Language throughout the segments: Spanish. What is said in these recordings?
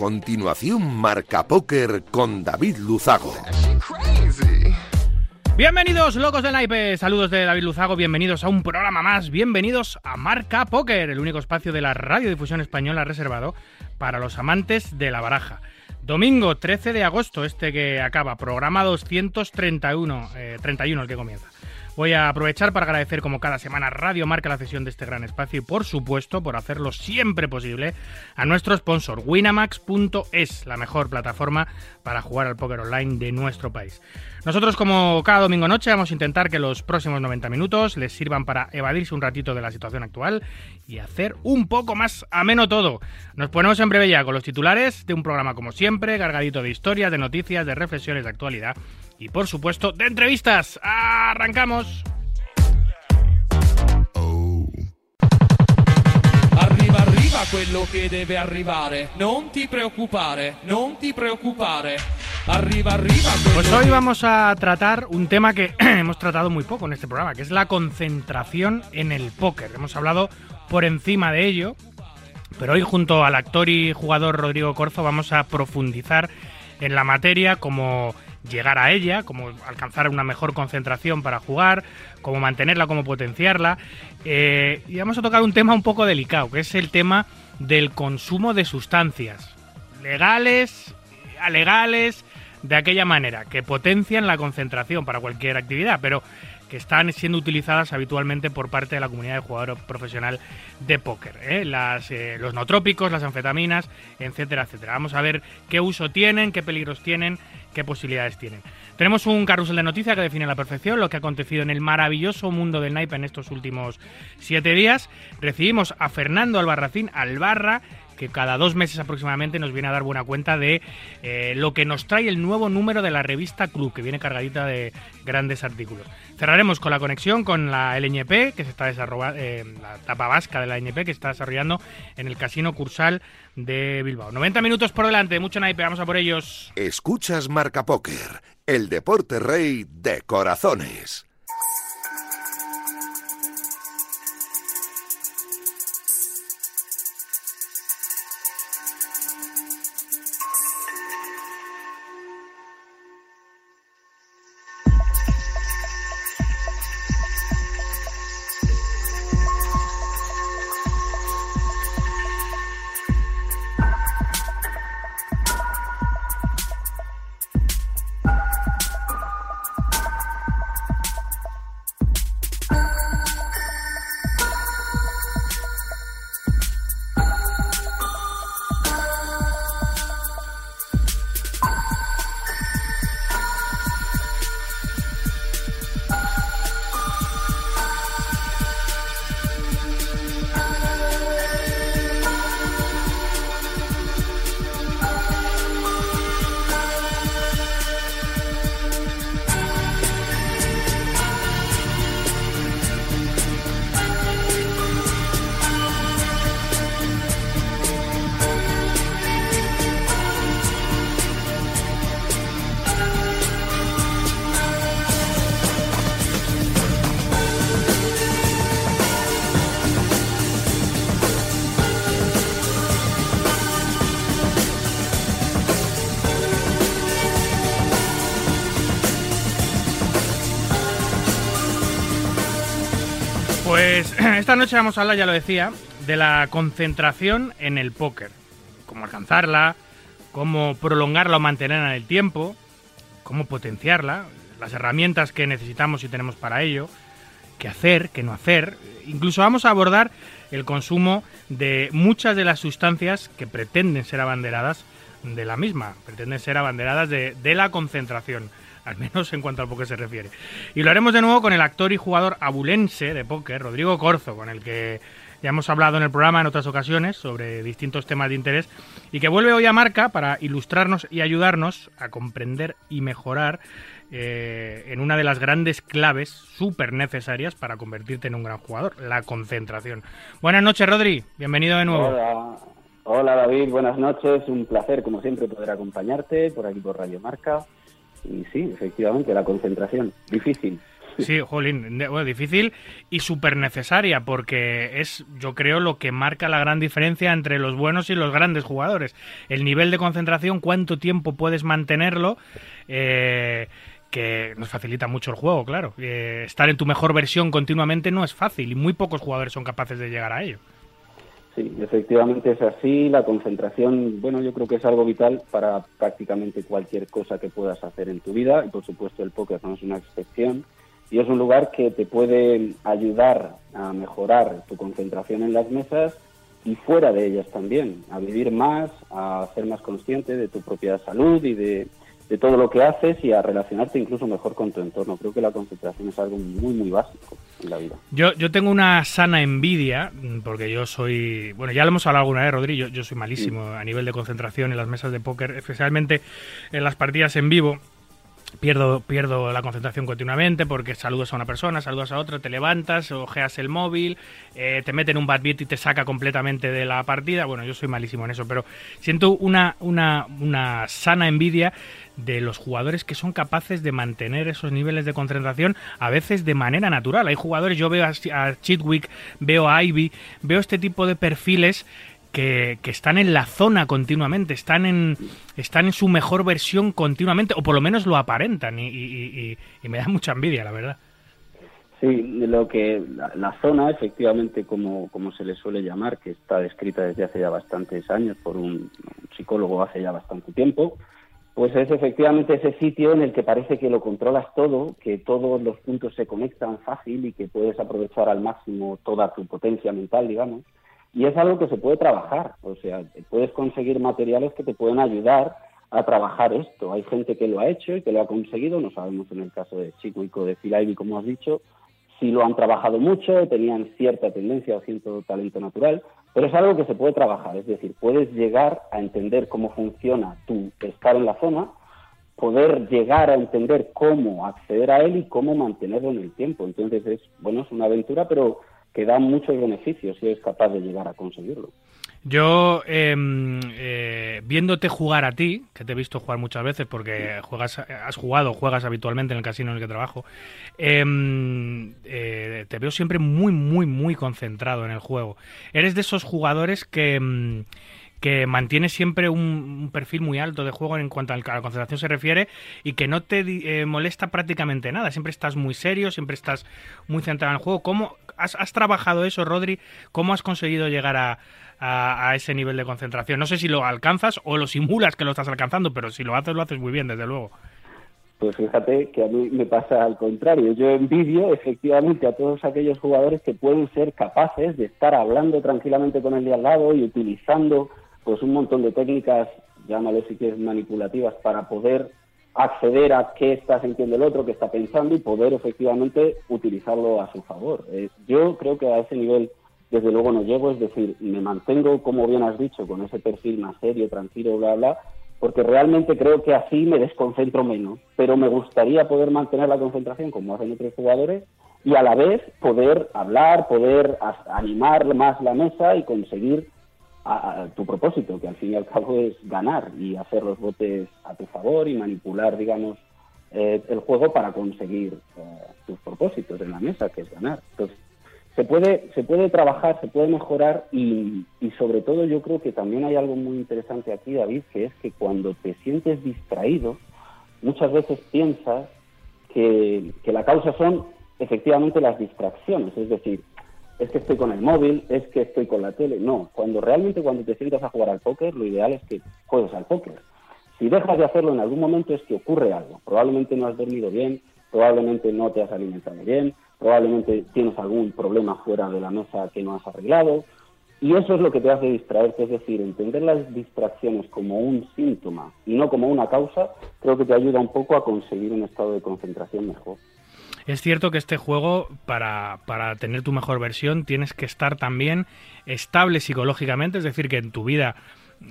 Continuación, Marca Póker con David Luzago. Bienvenidos, locos del naipe. Saludos de David Luzago. Bienvenidos a un programa más. Bienvenidos a Marca Póker, el único espacio de la radiodifusión española reservado para los amantes de la baraja. Domingo 13 de agosto, este que acaba, programa 231, 31 el que comienza. Voy a aprovechar para agradecer como cada semana Radio Marca la cesión de este gran espacio y por supuesto por hacerlo siempre posible a nuestro sponsor winamax.es, la mejor plataforma para jugar al póker online de nuestro país. Nosotros como cada domingo noche vamos a intentar que los próximos 90 minutos les sirvan para evadirse un ratito de la situación actual y hacer un poco más ameno todo. Nos ponemos en breve ya con los titulares de un programa como siempre, cargadito de historias, de noticias, de reflexiones de actualidad y por supuesto de entrevistas. ¡Arrancamos! Quello che deve arrivare. Non ti preoccupare, non ti preoccupare. Arriva quello Pues hoy vamos a tratar un tema que hemos tratado muy poco en este programa, que es la concentración en el póker. Hemos hablado por encima de ello, pero hoy junto al actor y jugador Rodrigo Corzo vamos a profundizar en la materia como llegar a ella, cómo alcanzar una mejor concentración para jugar, cómo mantenerla, cómo potenciarla. Eh, y vamos a tocar un tema un poco delicado, que es el tema del consumo de sustancias legales, alegales, de aquella manera, que potencian la concentración para cualquier actividad, pero que están siendo utilizadas habitualmente por parte de la comunidad de jugador profesional de póker. ¿eh? Las, eh, los las anfetaminas, etcétera, etcétera. Vamos a ver qué uso tienen, qué peligros tienen, qué posibilidades tienen. Tenemos un carrusel de noticias que define a la perfección lo que ha acontecido en el maravilloso mundo del naipe en estos últimos siete días. Recibimos a Fernando Albarracín Albarra, que cada dos meses aproximadamente nos viene a dar buena cuenta de eh, lo que nos trae el nuevo número de la revista Club, que viene cargadita de grandes artículos. Cerraremos con la conexión con la LNP, que se está desarrollando, eh, la etapa vasca de la LNP, que se está desarrollando en el Casino Cursal de Bilbao. 90 minutos por delante, mucho naipe, vamos a por ellos. Escuchas Marca Póker, el deporte rey de corazones. Esta noche vamos a hablar, ya lo decía, de la concentración en el póker. Cómo alcanzarla, cómo prolongarla o mantenerla en el tiempo, cómo potenciarla, las herramientas que necesitamos y tenemos para ello, qué hacer, qué no hacer. Incluso vamos a abordar el consumo de muchas de las sustancias que pretenden ser abanderadas de la misma, pretenden ser abanderadas de, de la concentración al menos en cuanto al póker se refiere. Y lo haremos de nuevo con el actor y jugador abulense de póker, Rodrigo Corzo, con el que ya hemos hablado en el programa en otras ocasiones sobre distintos temas de interés y que vuelve hoy a marca para ilustrarnos y ayudarnos a comprender y mejorar eh, en una de las grandes claves súper necesarias para convertirte en un gran jugador, la concentración. Buenas noches, Rodri. Bienvenido de nuevo. Hola. Hola David, buenas noches. Un placer, como siempre, poder acompañarte por aquí por Radio Marca. Y sí, efectivamente, la concentración. Difícil. Sí, jolín, bueno, difícil y súper necesaria porque es, yo creo, lo que marca la gran diferencia entre los buenos y los grandes jugadores. El nivel de concentración, cuánto tiempo puedes mantenerlo. Eh, que nos facilita mucho el juego, claro. Eh, estar en tu mejor versión continuamente no es fácil y muy pocos jugadores son capaces de llegar a ello. Sí, efectivamente es así. La concentración, bueno, yo creo que es algo vital para prácticamente cualquier cosa que puedas hacer en tu vida y por supuesto el póker no es una excepción. Y es un lugar que te puede ayudar a mejorar tu concentración en las mesas y fuera de ellas también, a vivir más, a ser más consciente de tu propia salud y de de todo lo que haces y a relacionarte incluso mejor con tu entorno. Creo que la concentración es algo muy, muy básico en la vida. Yo, yo tengo una sana envidia, porque yo soy, bueno, ya lo hemos hablado alguna vez, Rodrigo, yo, soy malísimo a nivel de concentración en las mesas de póker, especialmente en las partidas en vivo pierdo, pierdo la concentración continuamente porque saludas a una persona, saludas a otra, te levantas, ojeas el móvil, eh, te meten un bad beat y te saca completamente de la partida. Bueno, yo soy malísimo en eso, pero siento una, una, una sana envidia de los jugadores que son capaces de mantener esos niveles de concentración a veces de manera natural. Hay jugadores, yo veo a, Chitwick, veo a Ivy, veo este tipo de perfiles que, están en la zona continuamente, están en, están en su mejor versión continuamente, o por lo menos lo aparentan, y, me da mucha envidia, la verdad. Sí, lo que la, zona, efectivamente, como, como se le suele llamar, que está descrita desde hace ya bastantes años por un, psicólogo hace ya bastante tiempo, pues es efectivamente ese sitio en el que parece que lo controlas todo, que todos los puntos se conectan fácil y que puedes aprovechar al máximo toda tu potencia mental, digamos. Y es algo que se puede trabajar, o sea, puedes conseguir materiales que te pueden ayudar a trabajar esto. Hay gente que lo ha hecho y que lo ha conseguido, no sabemos en el caso de Chico y de Phil como has dicho, si lo han trabajado mucho, tenían cierta tendencia o cierto talento natural, pero es algo que se puede trabajar, es decir, puedes llegar a entender cómo funciona tu estar en la zona, poder llegar a entender cómo acceder a él y cómo mantenerlo en el tiempo. Entonces es, bueno, es una aventura, pero que da muchos beneficios si es capaz de llegar a conseguirlo. Yo, em, eh, viéndote jugar a ti, que te he visto jugar muchas veces porque juegas, has jugado, juegas habitualmente en el casino en el que trabajo, em, eh, te veo siempre muy, muy, muy concentrado en el juego. Eres de esos jugadores que... Em, que mantiene siempre un, perfil muy alto de juego en cuanto a la concentración se refiere y que no te eh, molesta prácticamente nada. Siempre estás muy serio, siempre estás muy centrado en el juego. ¿Cómo has, trabajado eso, Rodri? ¿Cómo has conseguido llegar a, a, ese nivel de concentración? No sé si lo alcanzas o lo simulas que lo estás alcanzando, pero si lo haces, lo haces muy bien, desde luego. Pues fíjate que a mí me pasa al contrario. Yo envidio efectivamente a todos aquellos jugadores que pueden ser capaces de estar hablando tranquilamente con el de al lado y utilizando pues un montón de técnicas, llámalo si quieres manipulativas, para poder acceder a qué está sintiendo el otro, qué está pensando y poder efectivamente utilizarlo a su favor. Eh, yo creo que a ese nivel, desde luego, no llego, es decir, me mantengo, como bien has dicho, con ese perfil más serio, tranquilo, bla, bla, porque realmente creo que así me desconcentro menos, pero me gustaría poder mantener la concentración como hacen otros jugadores y a la vez poder hablar, poder animar más la mesa y conseguir a, tu propósito, que al fin y al cabo es ganar y hacer los botes a tu favor y manipular, digamos, eh, el juego para conseguir eh, tus propósitos en la mesa, que es ganar. Entonces, se puede, se puede trabajar, se puede mejorar y, y sobre todo yo creo que también hay algo muy interesante aquí, David, que es que cuando te sientes distraído, muchas veces piensas que, que la causa son efectivamente las distracciones, es decir, es que estoy con el móvil, es que estoy con la tele. No, cuando realmente cuando te sientas a jugar al póker, lo ideal es que juegues al póker. Si dejas de hacerlo en algún momento es que ocurre algo. Probablemente no has dormido bien, probablemente no te has alimentado bien, probablemente tienes algún problema fuera de la mesa que no has arreglado. Y eso es lo que te hace distraerte, es decir, entender las distracciones como un síntoma y no como una causa, creo que te ayuda un poco a conseguir un estado de concentración mejor. Es cierto que este juego, para, para tener tu mejor versión, tienes que estar también estable psicológicamente, es decir, que en tu vida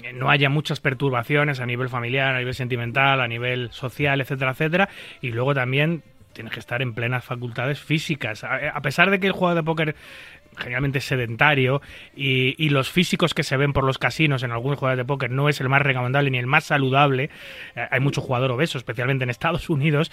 eh, no haya muchas perturbaciones a nivel familiar, a nivel sentimental, a nivel social, etcétera, etcétera, y luego también tienes que estar en plenas facultades físicas. A, pesar de que el juego de póker generalmente sedentario y, los físicos que se ven por los casinos en algunos jugadores de póker no es el más recomendable ni el más saludable. Eh, hay mucho jugador obeso, especialmente en Estados Unidos,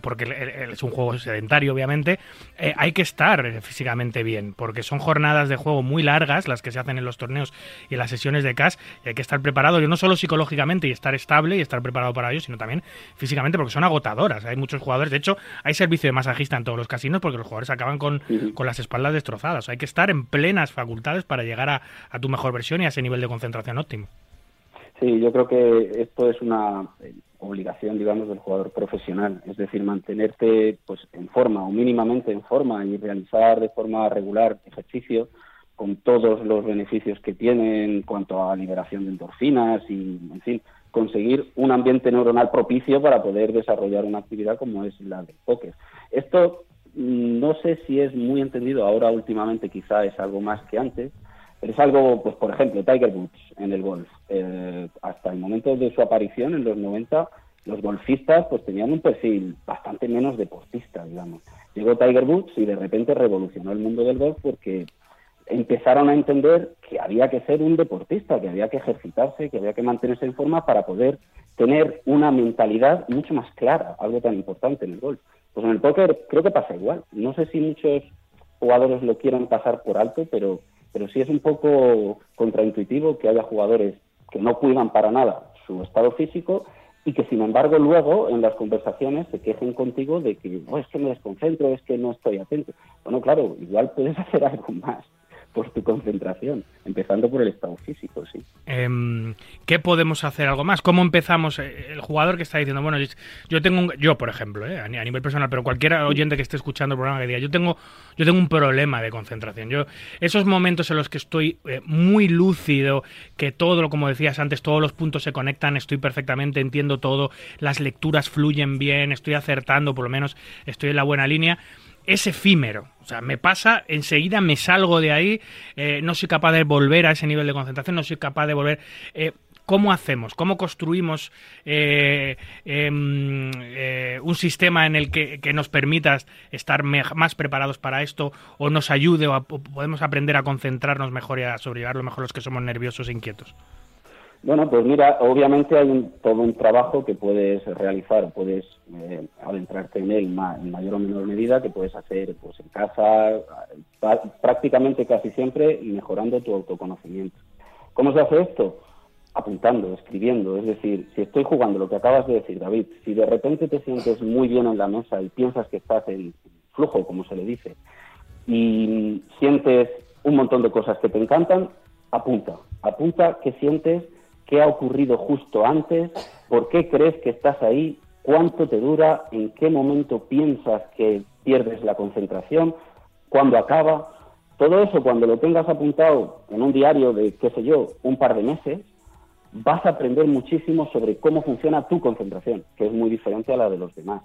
porque es un juego sedentario, obviamente. Eh, hay que estar físicamente bien, porque son jornadas de juego muy largas las que se hacen en los torneos y en las sesiones de cash, y hay que estar preparado, no solo psicológicamente y estar estable y estar preparado para ello, sino también físicamente, porque son agotadoras. Hay muchos jugadores, de hecho, hay servicio de masajista en todos los casinos porque los jugadores acaban con, con las espaldas destrozadas hay que estar en plenas facultades para llegar a, tu mejor versión y a ese nivel de concentración óptimo. Sí, yo creo que esto es una obligación, digamos, del jugador profesional, es decir, mantenerte pues en forma o mínimamente en forma y realizar de forma regular ejercicio con todos los beneficios que tiene en cuanto a liberación de endorfinas y, en fin, conseguir un ambiente neuronal propicio para poder desarrollar una actividad como es la del póker. Esto no sé si es muy entendido ahora últimamente, quizá es algo más que antes, pero es algo, pues por ejemplo, Tiger Woods en el golf. Eh, hasta el momento de su aparición en los 90, los golfistas pues tenían un perfil bastante menos deportista, digamos. Llegó Tiger Woods y de repente revolucionó el mundo del golf porque empezaron a entender que había que ser un deportista, que había que ejercitarse, que había que mantenerse en forma para poder tener una mentalidad mucho más clara, algo tan importante en el golf. Pues en el póker creo que pasa igual. No sé si muchos jugadores lo quieran pasar por alto, pero, pero sí es un poco contraintuitivo que haya jugadores que no cuidan para nada su estado físico y que sin embargo luego en las conversaciones se quejen contigo de que no es que me desconcentro, es que no estoy atento. Bueno, claro, igual puedes hacer algo más por tu concentración, empezando por el estado físico, sí. Em, ¿Qué podemos hacer algo más? ¿Cómo empezamos? Eh, el jugador que está diciendo, bueno, yo tengo yo por ejemplo, eh, a nivel personal, pero cualquier oyente que esté escuchando el programa que diga, yo tengo, yo tengo un problema de concentración. Yo esos momentos en los que estoy eh, muy lúcido, que todo, como decías antes, todos los puntos se conectan, estoy perfectamente, entiendo todo, las lecturas fluyen bien, estoy acertando, por lo menos estoy en la buena línea es efímero. O sea, me pasa, enseguida me salgo de ahí, eh, no soy capaz de volver a ese nivel de concentración, no soy capaz de volver... Eh, ¿Cómo hacemos? ¿Cómo construimos eh, em, un sistema en el que, nos permita estar más preparados para esto o nos ayude o, podemos aprender a concentrarnos mejor y a sobrellevarlo mejor los que somos nerviosos e inquietos? Bueno, pues mira, obviamente hay todo un trabajo que puedes realizar, puedes eh, adentrarte en él en mayor o menor medida, que puedes hacer pues en casa, prácticamente casi siempre, mejorando tu autoconocimiento. ¿Cómo se hace esto? Apuntando, escribiendo. Es decir, si estoy jugando lo que acabas de decir, David, si de repente te sientes muy bien en la mesa y piensas que estás en flujo, como se le dice, y sientes un montón de cosas que te encantan, apunta. Apunta qué sientes qué ha ocurrido justo antes, por qué crees que estás ahí, cuánto te dura, en qué momento piensas que pierdes la concentración, cuándo acaba. Todo eso cuando lo tengas apuntado en un diario de, qué sé yo, un par de meses, vas a aprender muchísimo sobre cómo funciona tu concentración, que es muy diferente a la de los demás.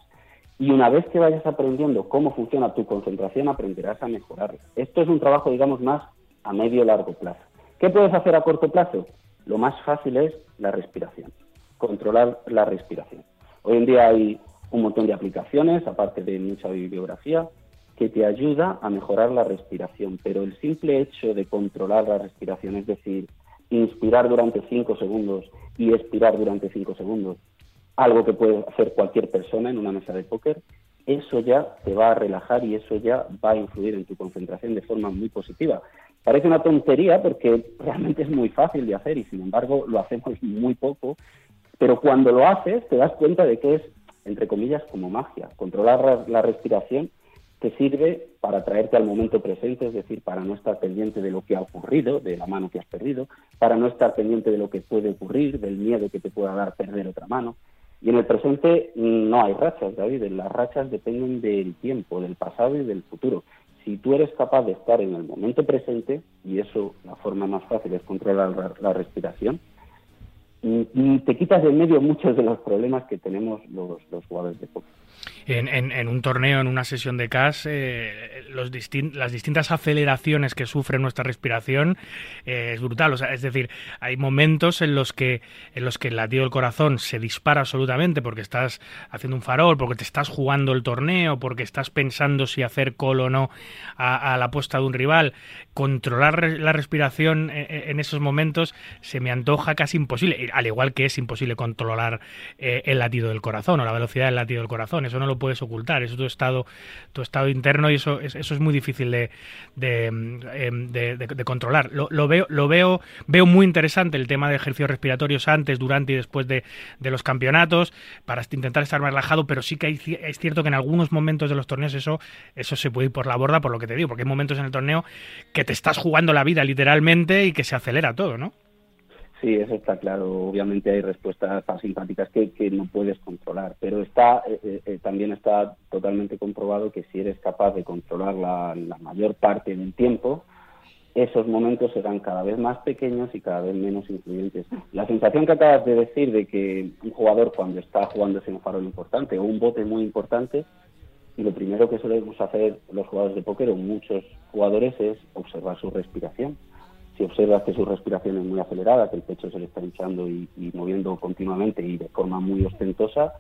Y una vez que vayas aprendiendo cómo funciona tu concentración, aprenderás a mejorarla. Esto es un trabajo, digamos, más a medio largo plazo. ¿Qué puedes hacer a corto plazo? Lo más fácil es la respiración, controlar la respiración. Hoy en día hay un montón de aplicaciones, aparte de mucha bibliografía, que te ayuda a mejorar la respiración, pero el simple hecho de controlar la respiración, es decir, inspirar durante 5 segundos y expirar durante 5 segundos, algo que puede hacer cualquier persona en una mesa de póker, eso ya te va a relajar y eso ya va a influir en tu concentración de forma muy positiva. Parece una tontería porque realmente es muy fácil de hacer y sin embargo lo hacemos muy poco, pero cuando lo haces te das cuenta de que es, entre comillas, como magia. Controlar la respiración te sirve para traerte al momento presente, es decir, para no estar pendiente de lo que ha ocurrido, de la mano que has perdido, para no estar pendiente de lo que puede ocurrir, del miedo que te pueda dar perder otra mano. Y en el presente no hay rachas, David. Las rachas dependen del tiempo, del pasado y del futuro si tú eres capaz de estar en el momento presente, y eso la forma más fácil es controlar la, respiración, y, te quitas de en medio muchos de los problemas que tenemos los, jugadores de póker. En, un torneo, en una sesión de cash, eh, las distintas aceleraciones que sufre nuestra respiración eh, es brutal. O sea, es decir, hay momentos en los que en los que el latido del corazón se dispara absolutamente porque estás haciendo un farol, porque te estás jugando el torneo, porque estás pensando si hacer call o no a, la apuesta de un rival. Controlar la respiración en, e, en, esos momentos se me antoja casi imposible, al igual que es imposible controlar eh, el latido del corazón o la velocidad del latido del corazón. Eso no lo puedes ocultar, eso es tu estado, tu estado interno y eso, eso es muy difícil de, de, em, controlar. Lo, veo, lo veo, veo muy interesante el tema de ejercicios respiratorios antes, durante y después de, los campeonatos para intentar estar más relajado, pero sí que hay, es cierto que en algunos momentos de los torneos eso, eso se puede ir por la borda, por lo que te digo, porque hay momentos en el torneo que te estás jugando la vida literalmente y que se acelera todo, ¿no? Sí, eso está claro. Obviamente hay respuestas simpáticas que, que no puedes controlar, pero está eh, eh, eh, también está totalmente comprobado que si eres capaz de controlar la, mayor parte del tiempo, esos momentos serán cada vez más pequeños y cada vez menos influyentes. La sensación que acabas de decir de que un jugador cuando está jugándose un farol importante o un bote muy importante, y lo primero que solemos hacer los jugadores de póker o muchos jugadores es observar su respiración si observas que su respiración es muy acelerada, que el pecho se le está hinchando y, moviendo continuamente y de forma muy ostentosa,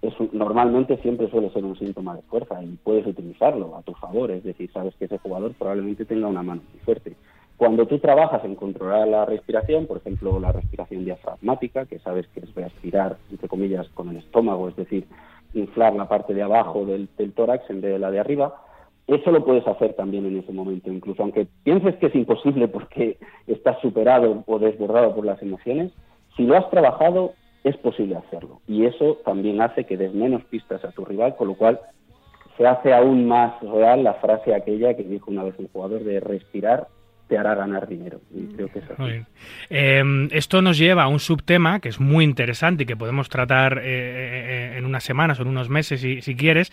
eso normalmente siempre suele ser un síntoma de fuerza y puedes utilizarlo a tu favor, es decir, sabes que ese jugador probablemente tenga una mano muy fuerte. Cuando tú trabajas en controlar la respiración, por ejemplo, la respiración diafragmática, que sabes que es respirar, entre comillas, con el estómago, es decir, inflar la parte de abajo del tórax en vez de la de arriba, eso lo puedes hacer también en ese momento, incluso aunque pienses que es imposible porque estás superado o desbordado por las emociones, si lo has trabajado es posible hacerlo. Y eso también hace que des menos pistas a tu rival, con lo cual se hace aún más real la frase aquella que dijo una vez un jugador de respirar te hará ganar dinero. Y creo que es así. Em, esto nos lleva a un subtema que es muy interesante y que podemos tratar eh, eh, en unas semanas o en unos meses, si, si quieres,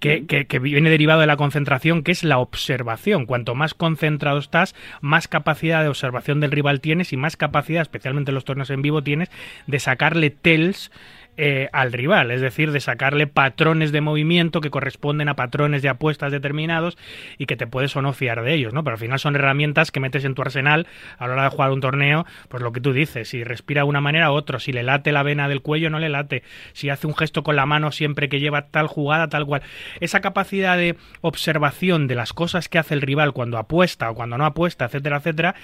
que, que, viene derivado de la concentración, que es la observación. Cuanto más concentrado estás, más capacidad de observación del rival tienes y más capacidad, especialmente en los torneos en vivo, tienes de sacarle tells eh, al rival, es decir, de sacarle patrones de movimiento que corresponden a patrones de apuestas determinados y que te puedes o no fiar de ellos, ¿no? Pero al final son herramientas que metes en tu arsenal a la hora de jugar un torneo, pues lo que tú dices, si respira de una manera u otra, si le late la vena del cuello, no le late, si hace un gesto con la mano siempre que lleva tal jugada, tal cual. Esa capacidad de observación de las cosas que hace el rival cuando apuesta o cuando no apuesta, etcétera, etcétera,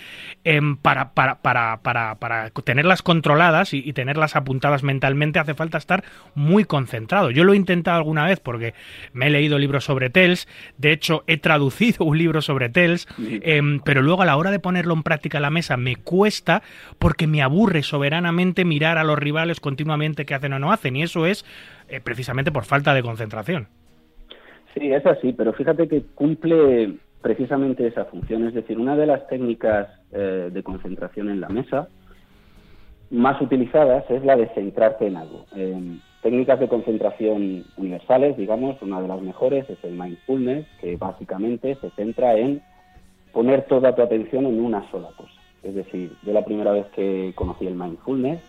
em, para, para, para, para, tenerlas controladas y, y tenerlas apuntadas mentalmente hace falta estar muy concentrado. Yo lo he intentado alguna vez porque me he leído libros sobre TELS, de hecho he traducido un libro sobre TELS, em, pero luego a la hora de ponerlo en práctica a la mesa me cuesta porque me aburre soberanamente mirar a los rivales continuamente qué hacen o no hacen. Y eso es eh, precisamente por falta de concentración. Sí, es así, pero fíjate que cumple precisamente esa función, es decir, una de las técnicas eh, de concentración en la mesa más utilizadas es la de centrarte en algo. técnicas de concentración universales, digamos, una de las mejores es el mindfulness, que básicamente se centra en poner toda tu atención en una sola cosa. Es decir, yo la primera vez que conocí el mindfulness,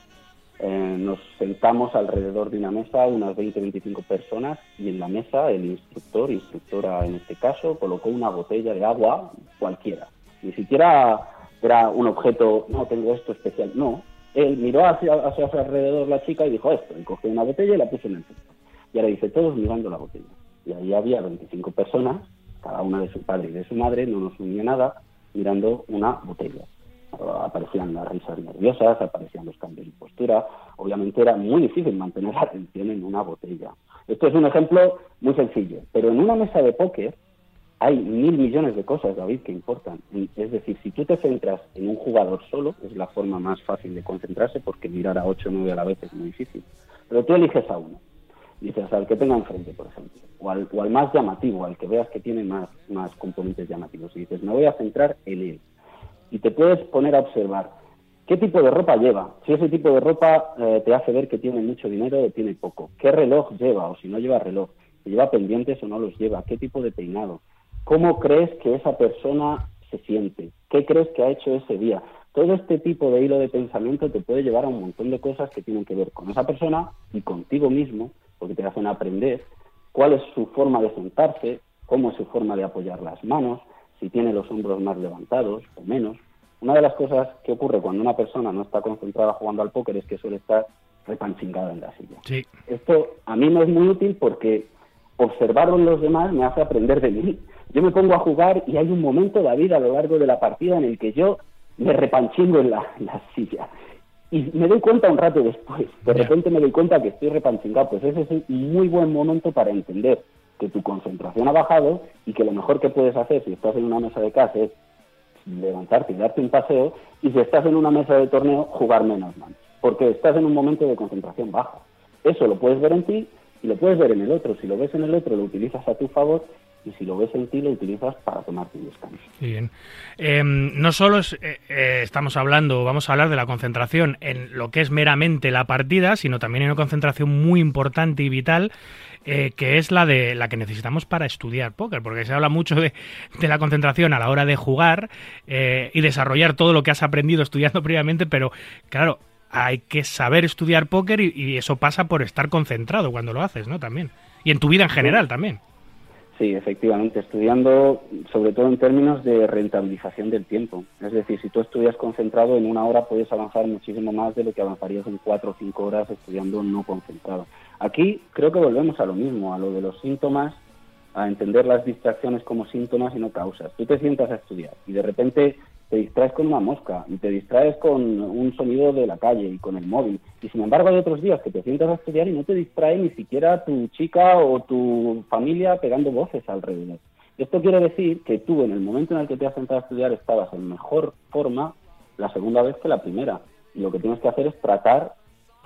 eh, nos sentamos alrededor de una mesa, unas 20-25 personas, y en la mesa el instructor, instructora en este caso, colocó una botella de agua cualquiera. Ni siquiera era un objeto, no tengo esto especial, no, él miró hacia, hacia su alrededor la chica y dijo esto, y cogió una botella y la puso en el centro. Y ahora dice, todos mirando la botella. Y ahí había 25 personas, cada una de su padre y de su madre, no nos unía nada, mirando una botella. Aparecían las risas nerviosas, aparecían los cambios de postura. Obviamente era muy difícil mantener la atención en una botella. Esto es un ejemplo muy sencillo, pero en una mesa de póker hay mil millones de cosas, David, que importan. Es decir, si tú te centras en un jugador solo, es la forma más fácil de concentrarse, porque mirar a ocho o nueve a la vez es muy difícil. Pero tú eliges a uno. Dices al que tenga enfrente, por ejemplo, o al, o al más llamativo, al que veas que tiene más, más componentes llamativos. Y dices, me voy a centrar en él. Y te puedes poner a observar qué tipo de ropa lleva. Si ese tipo de ropa eh, te hace ver que tiene mucho dinero o tiene poco. ¿Qué reloj lleva o si no lleva reloj? Si lleva pendientes o no los lleva. ¿Qué tipo de peinado? ¿Cómo crees que esa persona se siente? ¿Qué crees que ha hecho ese día? Todo este tipo de hilo de pensamiento te puede llevar a un montón de cosas que tienen que ver con esa persona y contigo mismo, porque te hacen aprender cuál es su forma de sentarse, cómo es su forma de apoyar las manos, si tiene los hombros más levantados o menos. Una de las cosas que ocurre cuando una persona no está concentrada jugando al póker es que suele estar repanchingada en la silla. Sí. Esto a mí me es muy útil porque observarlo en los demás me hace aprender de mí. Yo me pongo a jugar y hay un momento, David, a lo largo de la partida en el que yo me repanchingo en la, en la silla. Y me doy cuenta un rato después, de repente me doy cuenta que estoy repanchingado. Pues ese es un muy buen momento para entender que tu concentración ha bajado y que lo mejor que puedes hacer si estás en una mesa de casa es levantarte y darte un paseo y si estás en una mesa de torneo jugar menos manos, porque estás en un momento de concentración baja. Eso lo puedes ver en ti y lo puedes ver en el otro. Si lo ves en el otro lo utilizas a tu favor y si lo ves en ti lo utilizas para tomarte un descanso. Bien. Eh, no solo eh, eh, estamos hablando, vamos a hablar de la concentración en lo que es meramente la partida, sino también en una concentración muy importante y vital, eh, que es la de la que necesitamos para estudiar póker, porque se habla mucho de, la concentración a la hora de jugar y desarrollar todo lo que has aprendido estudiando previamente, pero claro, hay que saber estudiar póker y, y eso pasa por estar concentrado cuando lo haces, ¿no? También. Y en tu vida en general también. Sí, efectivamente, estudiando sobre todo en términos de rentabilización del tiempo. Es decir, si tú estudias concentrado en una hora puedes avanzar muchísimo más de lo que avanzarías en cuatro o cinco horas estudiando no concentrado. Aquí creo que volvemos a lo mismo, a lo de los síntomas, a entender las distracciones como síntomas y no causas. Tú te sientas a estudiar y de repente te distraes con una mosca y te distraes con un sonido de la calle y con el móvil. Y sin embargo hay otros días que te sientas a estudiar y no te distrae ni siquiera tu chica o tu familia pegando voces alrededor. Esto quiere decir que tú en el momento en el que te has sentado a estudiar estabas en mejor forma la segunda vez que la primera. Y lo que tienes que hacer es tratar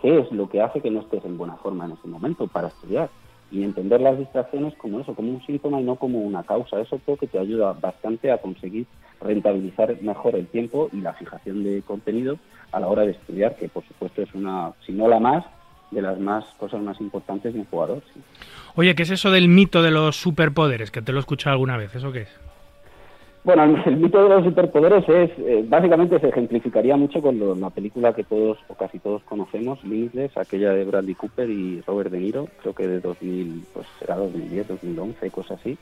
qué es lo que hace que no estés en buena forma en ese momento para estudiar y entender las distracciones como eso, como un síntoma y no como una causa. Eso creo que te ayuda bastante a conseguir rentabilizar mejor el tiempo y la fijación de contenido a la hora de estudiar, que por supuesto es una, si no la más, de las más cosas más importantes de un jugador. sí. Oye, ¿qué es eso del mito de los superpoderes? Que te lo he escuchado alguna vez, ¿eso qué es? Bueno, el, mito de los superpoderes es, eh, básicamente se ejemplificaría mucho con lo- la película que todos o casi todos conocemos, Limitless, aquella de Bradley Cooper y Robert De Niro, creo que de 2000, pues será 2010, 2011, cosas así,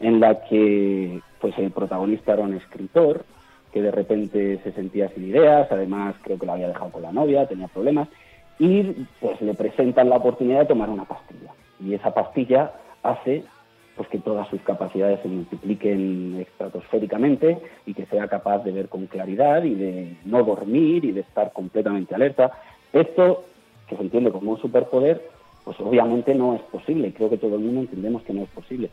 en la que pues el protagonista era un escritor que de repente se sentía sin ideas, además creo que lo había dejado con la novia, tenía problemas, y pues le presentan la oportunidad de tomar una pastilla. Y esa pastilla hace pues que todas sus capacidades se multipliquen estratosféricamente y que sea capaz de ver con claridad y de no dormir y de estar completamente alerta. Esto, que se entiende como un superpoder, pues obviamente no es posible. Creo que todo el mundo entendemos que no es posible.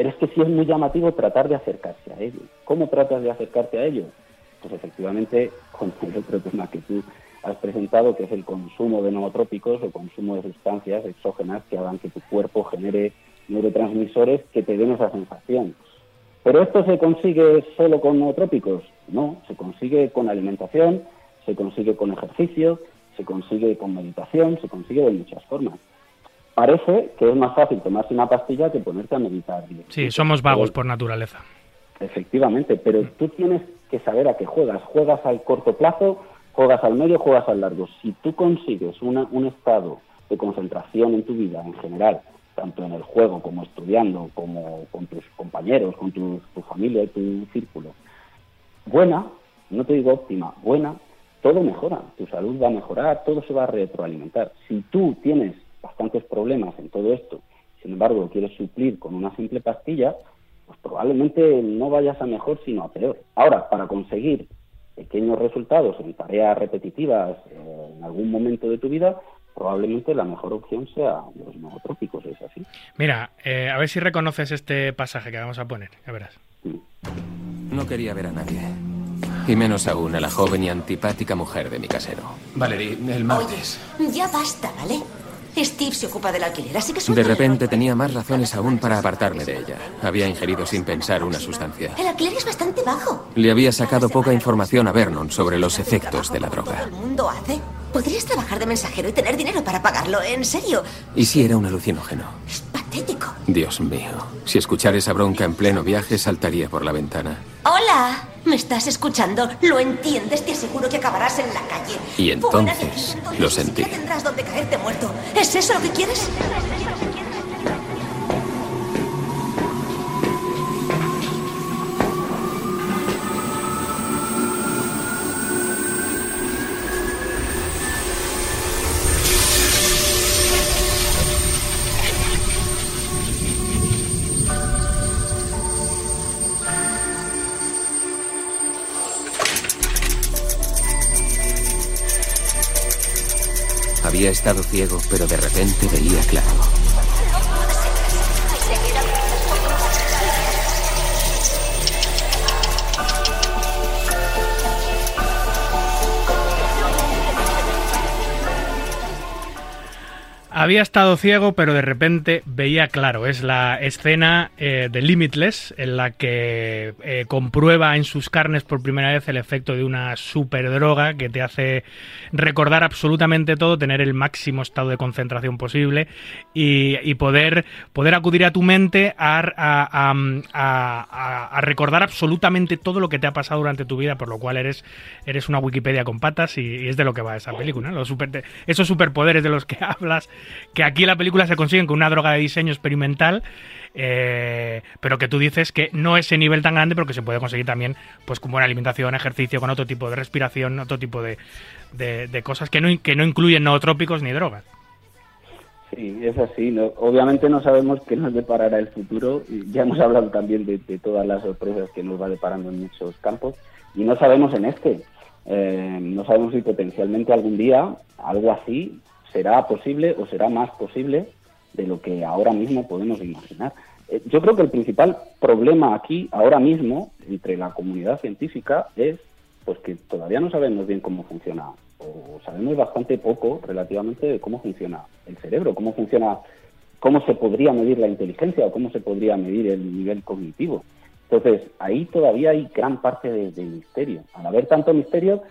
Pero es que sí es muy llamativo tratar de acercarse a ello. ¿Cómo tratas de acercarte a ello? Pues efectivamente con el otro tema que tú has presentado, que es el consumo de nootrópicos o consumo de sustancias exógenas que hagan que tu cuerpo genere neurotransmisores que te den esa sensación. ¿Pero esto se consigue solo con nootrópicos? No, se consigue con alimentación, se consigue con ejercicio, se consigue con meditación, se consigue de muchas formas. Parece que es más fácil tomarse una pastilla que ponerte a meditar. Sí, somos vagos por naturaleza. Efectivamente, pero tú tienes que saber a qué juegas. Juegas al corto plazo, juegas al medio, juegas al largo. Si tú consigues una- un estado de concentración en tu vida en general, tanto en el juego como estudiando, como con tus compañeros, con tu, tu familia y tu círculo, buena, no te digo óptima, buena, todo mejora, tu salud va a mejorar, todo se va a retroalimentar. Si tú tienes bastantes problemas en todo esto, sin embargo lo quieres suplir con una simple pastilla, pues probablemente no vayas a mejor sino a peor. Ahora, para conseguir pequeños resultados en tareas repetitivas eh, en algún momento de tu vida, probablemente la mejor opción sea los nootrópicos, es así. Mira, eh, a ver si reconoces este pasaje que vamos a poner, ya verás. No quería ver a nadie. Y menos aún a la joven y antipática mujer de mi casero. Valerie, el martes. Ya basta, ¿vale? Steve se ocupa del alquiler, así que De repente tenía más razones aún para apartarme de ella. Había ingerido sin pensar una sustancia. El alquiler es bastante bajo. Le había sacado poca información a Vernon sobre los efectos de la Todo droga. el mundo hace. Podrías trabajar de mensajero y tener dinero para pagarlo, en serio. Y si era un alucinógeno. Es patético. Dios mío, si escuchara esa bronca en pleno viaje saltaría por la ventana. Hola, ¿me estás escuchando? ¿Lo entiendes? Te aseguro que acabarás en la calle. Y entonces aquí, donde lo sentí. tendrás donde caerte muerto. ¿Es eso lo que quieres? Había estado ciego, pero de repente veía claro. Había estado ciego, pero de repente veía claro. Es la escena eh, de Limitless en la que eh, comprueba en sus carnes por primera vez el efecto de una superdroga que te hace recordar absolutamente todo, tener el máximo estado de concentración posible y, poder, poder acudir a tu mente a, a, recordar absolutamente todo lo que te ha pasado durante tu vida, por lo cual eres, eres una Wikipedia con patas y, es de lo que va esa película. Esos superpoderes de los que hablas que aquí la película se consiguen con una droga de diseño experimental, eh, pero que tú dices que no es ese nivel tan grande, pero que se puede conseguir también pues con buena alimentación, ejercicio, con otro tipo de respiración, otro tipo de, de, cosas que no, que no incluyen nootrópicos ni drogas. Sí, es así. obviamente no sabemos qué nos deparará el futuro. Ya hemos hablado también de, todas las sorpresas que nos va deparando en muchos campos y no sabemos en este. Eh, no sabemos si potencialmente algún día algo así será posible o será más posible de lo que ahora mismo podemos imaginar. Eh, yo creo que el principal problema aquí, ahora mismo, entre la comunidad científica es pues que todavía no sabemos bien cómo funciona, o sabemos bastante poco relativamente de cómo funciona el cerebro, cómo funciona, cómo se podría medir la inteligencia o cómo se podría medir el nivel cognitivo. Entonces, ahí todavía hay gran parte de, misterio. Al haber tanto misterio,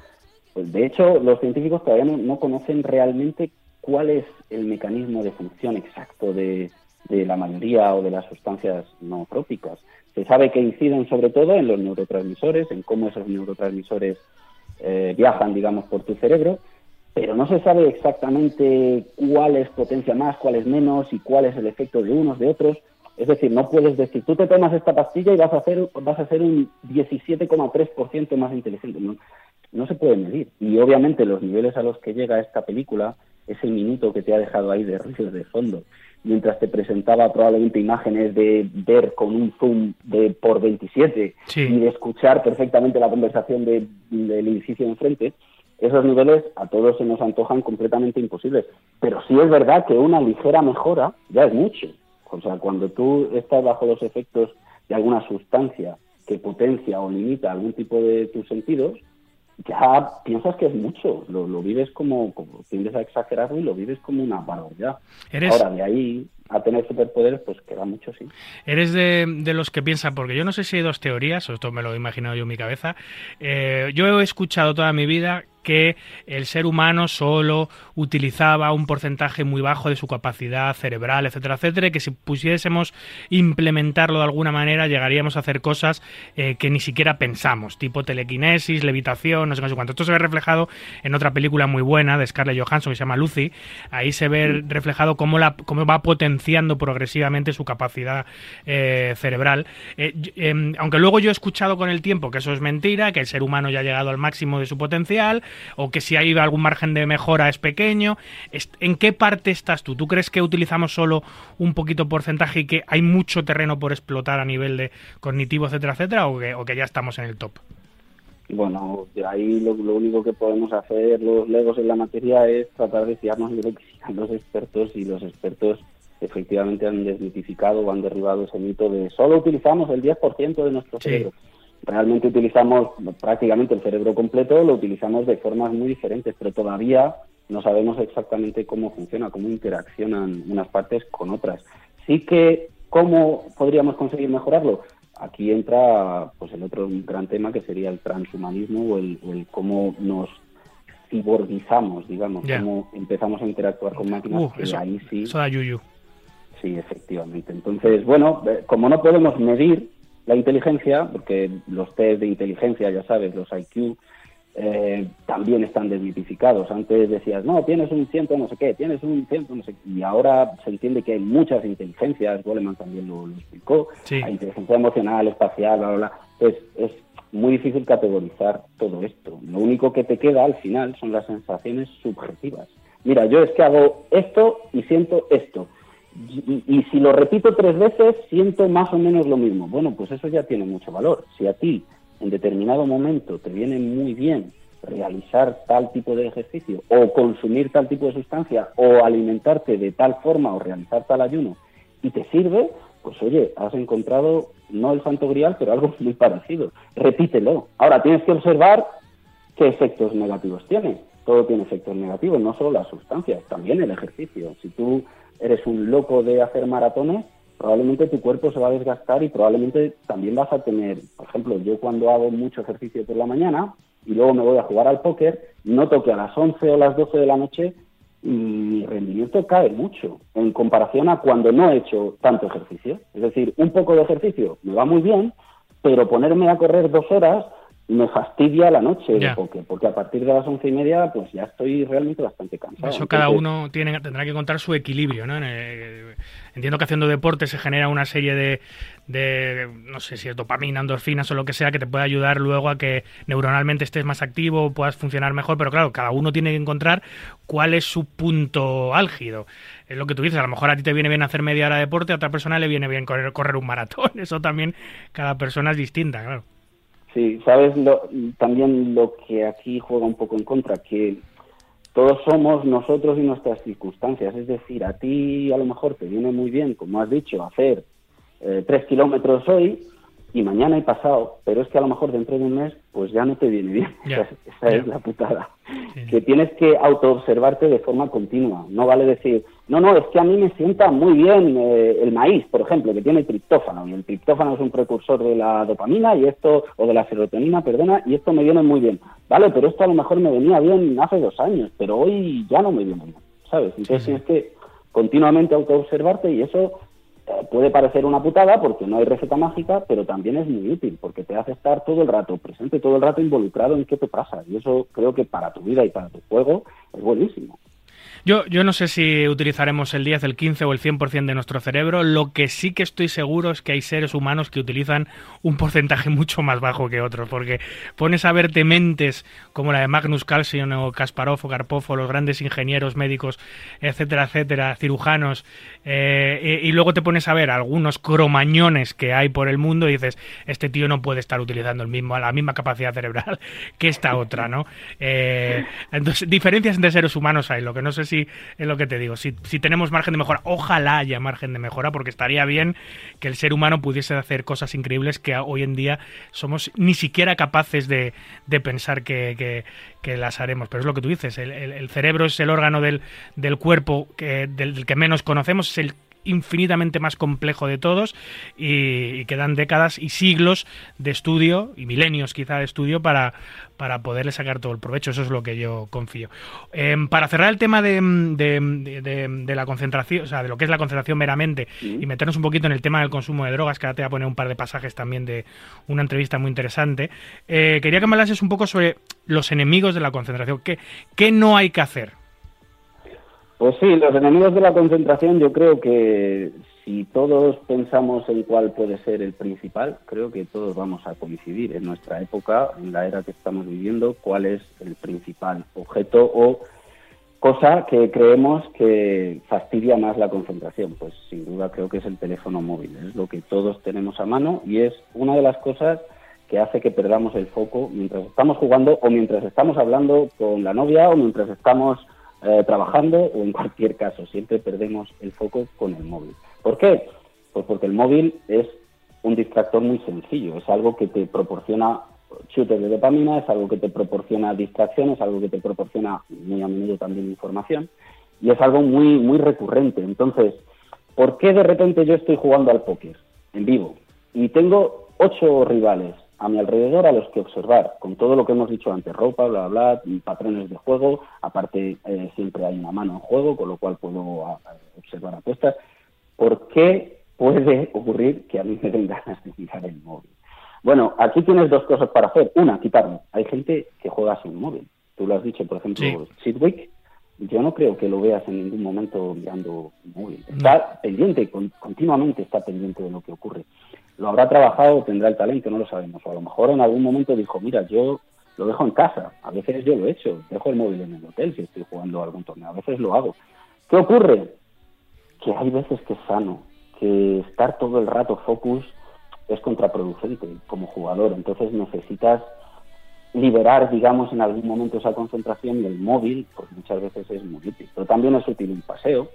pues de hecho, los científicos todavía no conocen realmente cuál es el mecanismo de función exacto de, la mayoría o de las sustancias no trópicas. Se sabe que inciden sobre todo en los neurotransmisores, en cómo esos neurotransmisores eh, viajan, digamos, por tu cerebro, pero no se sabe exactamente cuál es potencia más, cuál es menos y cuál es el efecto de unos, de otros. Es decir, no puedes decir, tú te tomas esta pastilla y vas a hacer, vas a ser un 17,3% más inteligente. No se puede medir. Y obviamente los niveles a los que llega esta película ese minuto que te ha dejado ahí de ruido de fondo, mientras te presentaba probablemente imágenes de ver con un zoom de por 27 y de escuchar perfectamente la conversación del edificio enfrente, esos niveles a todos se nos antojan completamente imposibles. Pero sí es verdad que una ligera mejora ya es mucho. O sea, cuando tú estás bajo los efectos de alguna sustancia que potencia o limita algún tipo de tus sentidos, ya piensas que es mucho, lo, vives como, como, tiendes a exagerarlo y lo vives como una barbaridad. Ahora, de ahí a tener superpoderes, pues queda mucho, sí. Eres de, de, los que piensan, porque yo no sé si hay dos teorías, o esto me lo he imaginado yo en mi cabeza. Eh, yo he escuchado toda mi vida que el ser humano solo utilizaba un porcentaje muy bajo de su capacidad cerebral, etcétera, etcétera, y que si pusiésemos implementarlo de alguna manera llegaríamos a hacer cosas eh, que ni siquiera pensamos, tipo telequinesis, levitación, no sé, qué cuánto. Esto se ve reflejado en otra película muy buena de Scarlett Johansson que se llama Lucy. Ahí se ve reflejado cómo, la, cómo va potenciando progresivamente su capacidad eh, cerebral. Eh, em, aunque luego yo he escuchado con el tiempo que eso es mentira, que el ser humano ya ha llegado al máximo de su potencial, o que si hay algún margen de mejora es pequeño. ¿En qué parte estás tú? ¿Tú crees que utilizamos solo un poquito porcentaje y que hay mucho terreno por explotar a nivel de cognitivo, etcétera, etcétera, o que, o que ya estamos en el top? Bueno, de ahí lo, único que podemos hacer los legos en la materia es tratar de fiarnos de lo los expertos y los expertos efectivamente han desmitificado o han derribado ese mito de solo utilizamos el 10% de nuestro cerebro realmente utilizamos prácticamente el cerebro completo, lo utilizamos de formas muy diferentes, pero todavía no sabemos exactamente cómo funciona, cómo interaccionan unas partes con otras. Sí que, ¿cómo podríamos conseguir mejorarlo? Aquí entra pues el otro gran tema que sería el transhumanismo o el, cómo nos ciborgizamos, digamos, cómo empezamos a interactuar con máquinas, uh, que ahí sí... Eso da yuyu. Sí, efectivamente. Entonces, bueno, eh, como no podemos medir la inteligencia, porque los test de inteligencia, ya sabes, los IQ, eh, también están desmitificados. Antes decías, no, tienes un ciento no sé qué, tienes un ciento no sé qué, y ahora se entiende que hay muchas inteligencias, Goleman también lo, explicó, hay inteligencia emocional, espacial, bla, bla, bla. Pues es muy difícil categorizar todo esto. Lo único que te queda al final son las sensaciones subjetivas. Mira, yo es que hago esto y siento esto y, si lo repito tres veces, siento más o menos lo mismo. Bueno, pues eso ya tiene mucho valor. Si a ti en determinado momento te viene muy bien realizar tal tipo de ejercicio o consumir tal tipo de sustancia o alimentarte de tal forma o realizar tal ayuno y te sirve, pues oye, has encontrado no el santo grial, pero algo muy parecido. Repítelo. Ahora tienes que observar qué efectos negativos tiene. Todo tiene efectos negativos, no solo las sustancias, también el ejercicio. Si tú eres un loco de hacer maratones, probablemente tu cuerpo se va a desgastar y probablemente también vas a tener, por ejemplo, yo cuando hago mucho ejercicio por la mañana y luego me voy a jugar al póker, noto que a las 11 o las 12 de la noche mi rendimiento cae mucho en comparación a cuando no he hecho tanto ejercicio. Es decir, un poco de ejercicio me va muy bien, pero ponerme a correr dos horas me fastidia la noche porque, porque a partir de las once y media pues ya estoy realmente bastante cansado. Eso cada uno tiene, tendrá que encontrar su equilibrio, ¿no? entiendo que haciendo deporte se genera una serie de, de, no sé si es dopamina, endorfinas o lo que sea, que te puede ayudar luego a que neuronalmente estés más activo, puedas funcionar mejor, pero claro, cada uno tiene que encontrar cuál es su punto álgido. Es lo que tú dices, a lo mejor a ti te viene bien hacer media hora de deporte, a otra persona le viene bien correr, correr un maratón. Eso también, cada persona es distinta, claro. Sí, sabes lo, también lo que aquí juega un poco en contra, que todos somos nosotros y nuestras circunstancias. Es decir, a ti a lo mejor te viene muy bien, como has dicho, hacer eh, tres kilómetros hoy y mañana he pasado, pero es que a lo mejor dentro de un mes pues ya no te viene bien. esa, es la putada. Que tienes que autoobservarte de forma continua. No vale decir, no, no, es que a mí me sienta muy bien eh, el maíz, por ejemplo, que tiene triptófano, y el triptófano es un precursor de la dopamina y esto, o de la serotonina, perdona, y esto me viene muy bien. Vale, pero esto a lo mejor me venía bien hace dos años, pero hoy ya no me viene bien, ¿sabes? Entonces tienes que continuamente autoobservarte y eso puede parecer una putada porque no hay receta mágica, pero también es muy útil porque te hace estar todo el rato presente, todo el rato involucrado en qué te pasa. Y eso creo que para tu vida y para tu juego es buenísimo. Yo, yo no sé si utilizaremos el 10, el 15 o el 100% de nuestro cerebro. Lo que sí que estoy seguro es que hay seres humanos que utilizan un porcentaje mucho más bajo que otros, porque pones a verte mentes como la de Magnus Carlsen o Kasparov o Karpov los grandes ingenieros médicos, etcétera, etcétera, cirujanos, eh, y, luego te pones a ver algunos cromañones que hay por el mundo y dices, este tío no puede estar utilizando el mismo, la misma capacidad cerebral que esta otra, ¿no? Eh, entonces, diferencias entre seres humanos hay, lo que no sé si es lo que te digo. Si, si tenemos margen de mejora, ojalá haya margen de mejora, porque estaría bien que el ser humano pudiese hacer cosas increíbles que hoy en día somos ni siquiera capaces de, de pensar que, que, las haremos. Pero es lo que tú dices, el, el, cerebro es el órgano del, del cuerpo que, del que menos conocemos, es el infinitamente más complejo de todos y, quedan décadas y siglos de estudio y milenios quizá de estudio para, para poderle sacar todo el provecho. Eso es lo que yo confío. Em, para cerrar el tema de, de, la concentración, o sea, de lo que es la concentración meramente y meternos un poquito en el tema del consumo de drogas, que ahora te voy a poner un par de pasajes también de una entrevista muy interesante, eh, quería que me hablases un poco sobre los enemigos de la concentración. ¿Qué, qué no hay que hacer? Pues sí, los enemigos de la concentración yo creo que si todos pensamos en cuál puede ser el principal, creo que todos vamos a coincidir en nuestra época, en la era que estamos viviendo, cuál es el principal objeto o cosa que creemos que fastidia más la concentración. Pues sin duda creo que es el teléfono móvil, es lo que todos tenemos a mano y es una de las cosas que hace que perdamos el foco mientras estamos jugando o mientras estamos hablando con la novia o mientras estamos eh, trabajando o en cualquier caso, siempre perdemos el foco con el móvil. ¿Por qué? Pues porque el móvil es un distractor muy sencillo, es algo que te proporciona chutes de dopamina, es algo que te proporciona distracciones, algo que te proporciona muy a menudo también información y es algo muy muy recurrente. Entonces, ¿por qué de repente yo estoy jugando al póker en vivo y tengo ocho rivales a mi alrededor a los que observar, con todo lo que hemos dicho antes, ropa, bla, bla, patrones de juego, aparte eh, siempre hay una mano en juego, con lo cual puedo observar apuestas. ¿Por qué puede ocurrir que a mí me den ganas de mirar el móvil? Bueno, aquí tienes dos cosas para hacer. Una, quitarlo. Hay gente que juega sin móvil. Tú lo has dicho, por ejemplo, Sidwick. Yo no creo que lo veas en ningún momento mirando móvil. Está pendiente, continuamente está pendiente de lo que ocurre lo habrá trabajado, tendrá el talento, no lo sabemos. O a lo mejor en algún momento dijo, mira, yo lo dejo en casa. A veces yo lo he hecho, dejo el móvil en el hotel si estoy jugando algún torneo. A veces lo hago. ¿Qué ocurre? Que hay veces que es sano, que estar todo el rato focus es contraproducente como jugador. Entonces necesitas liberar, digamos, en algún momento esa concentración y el móvil, porque muchas veces es muy útil. Pero también es útil un paseo,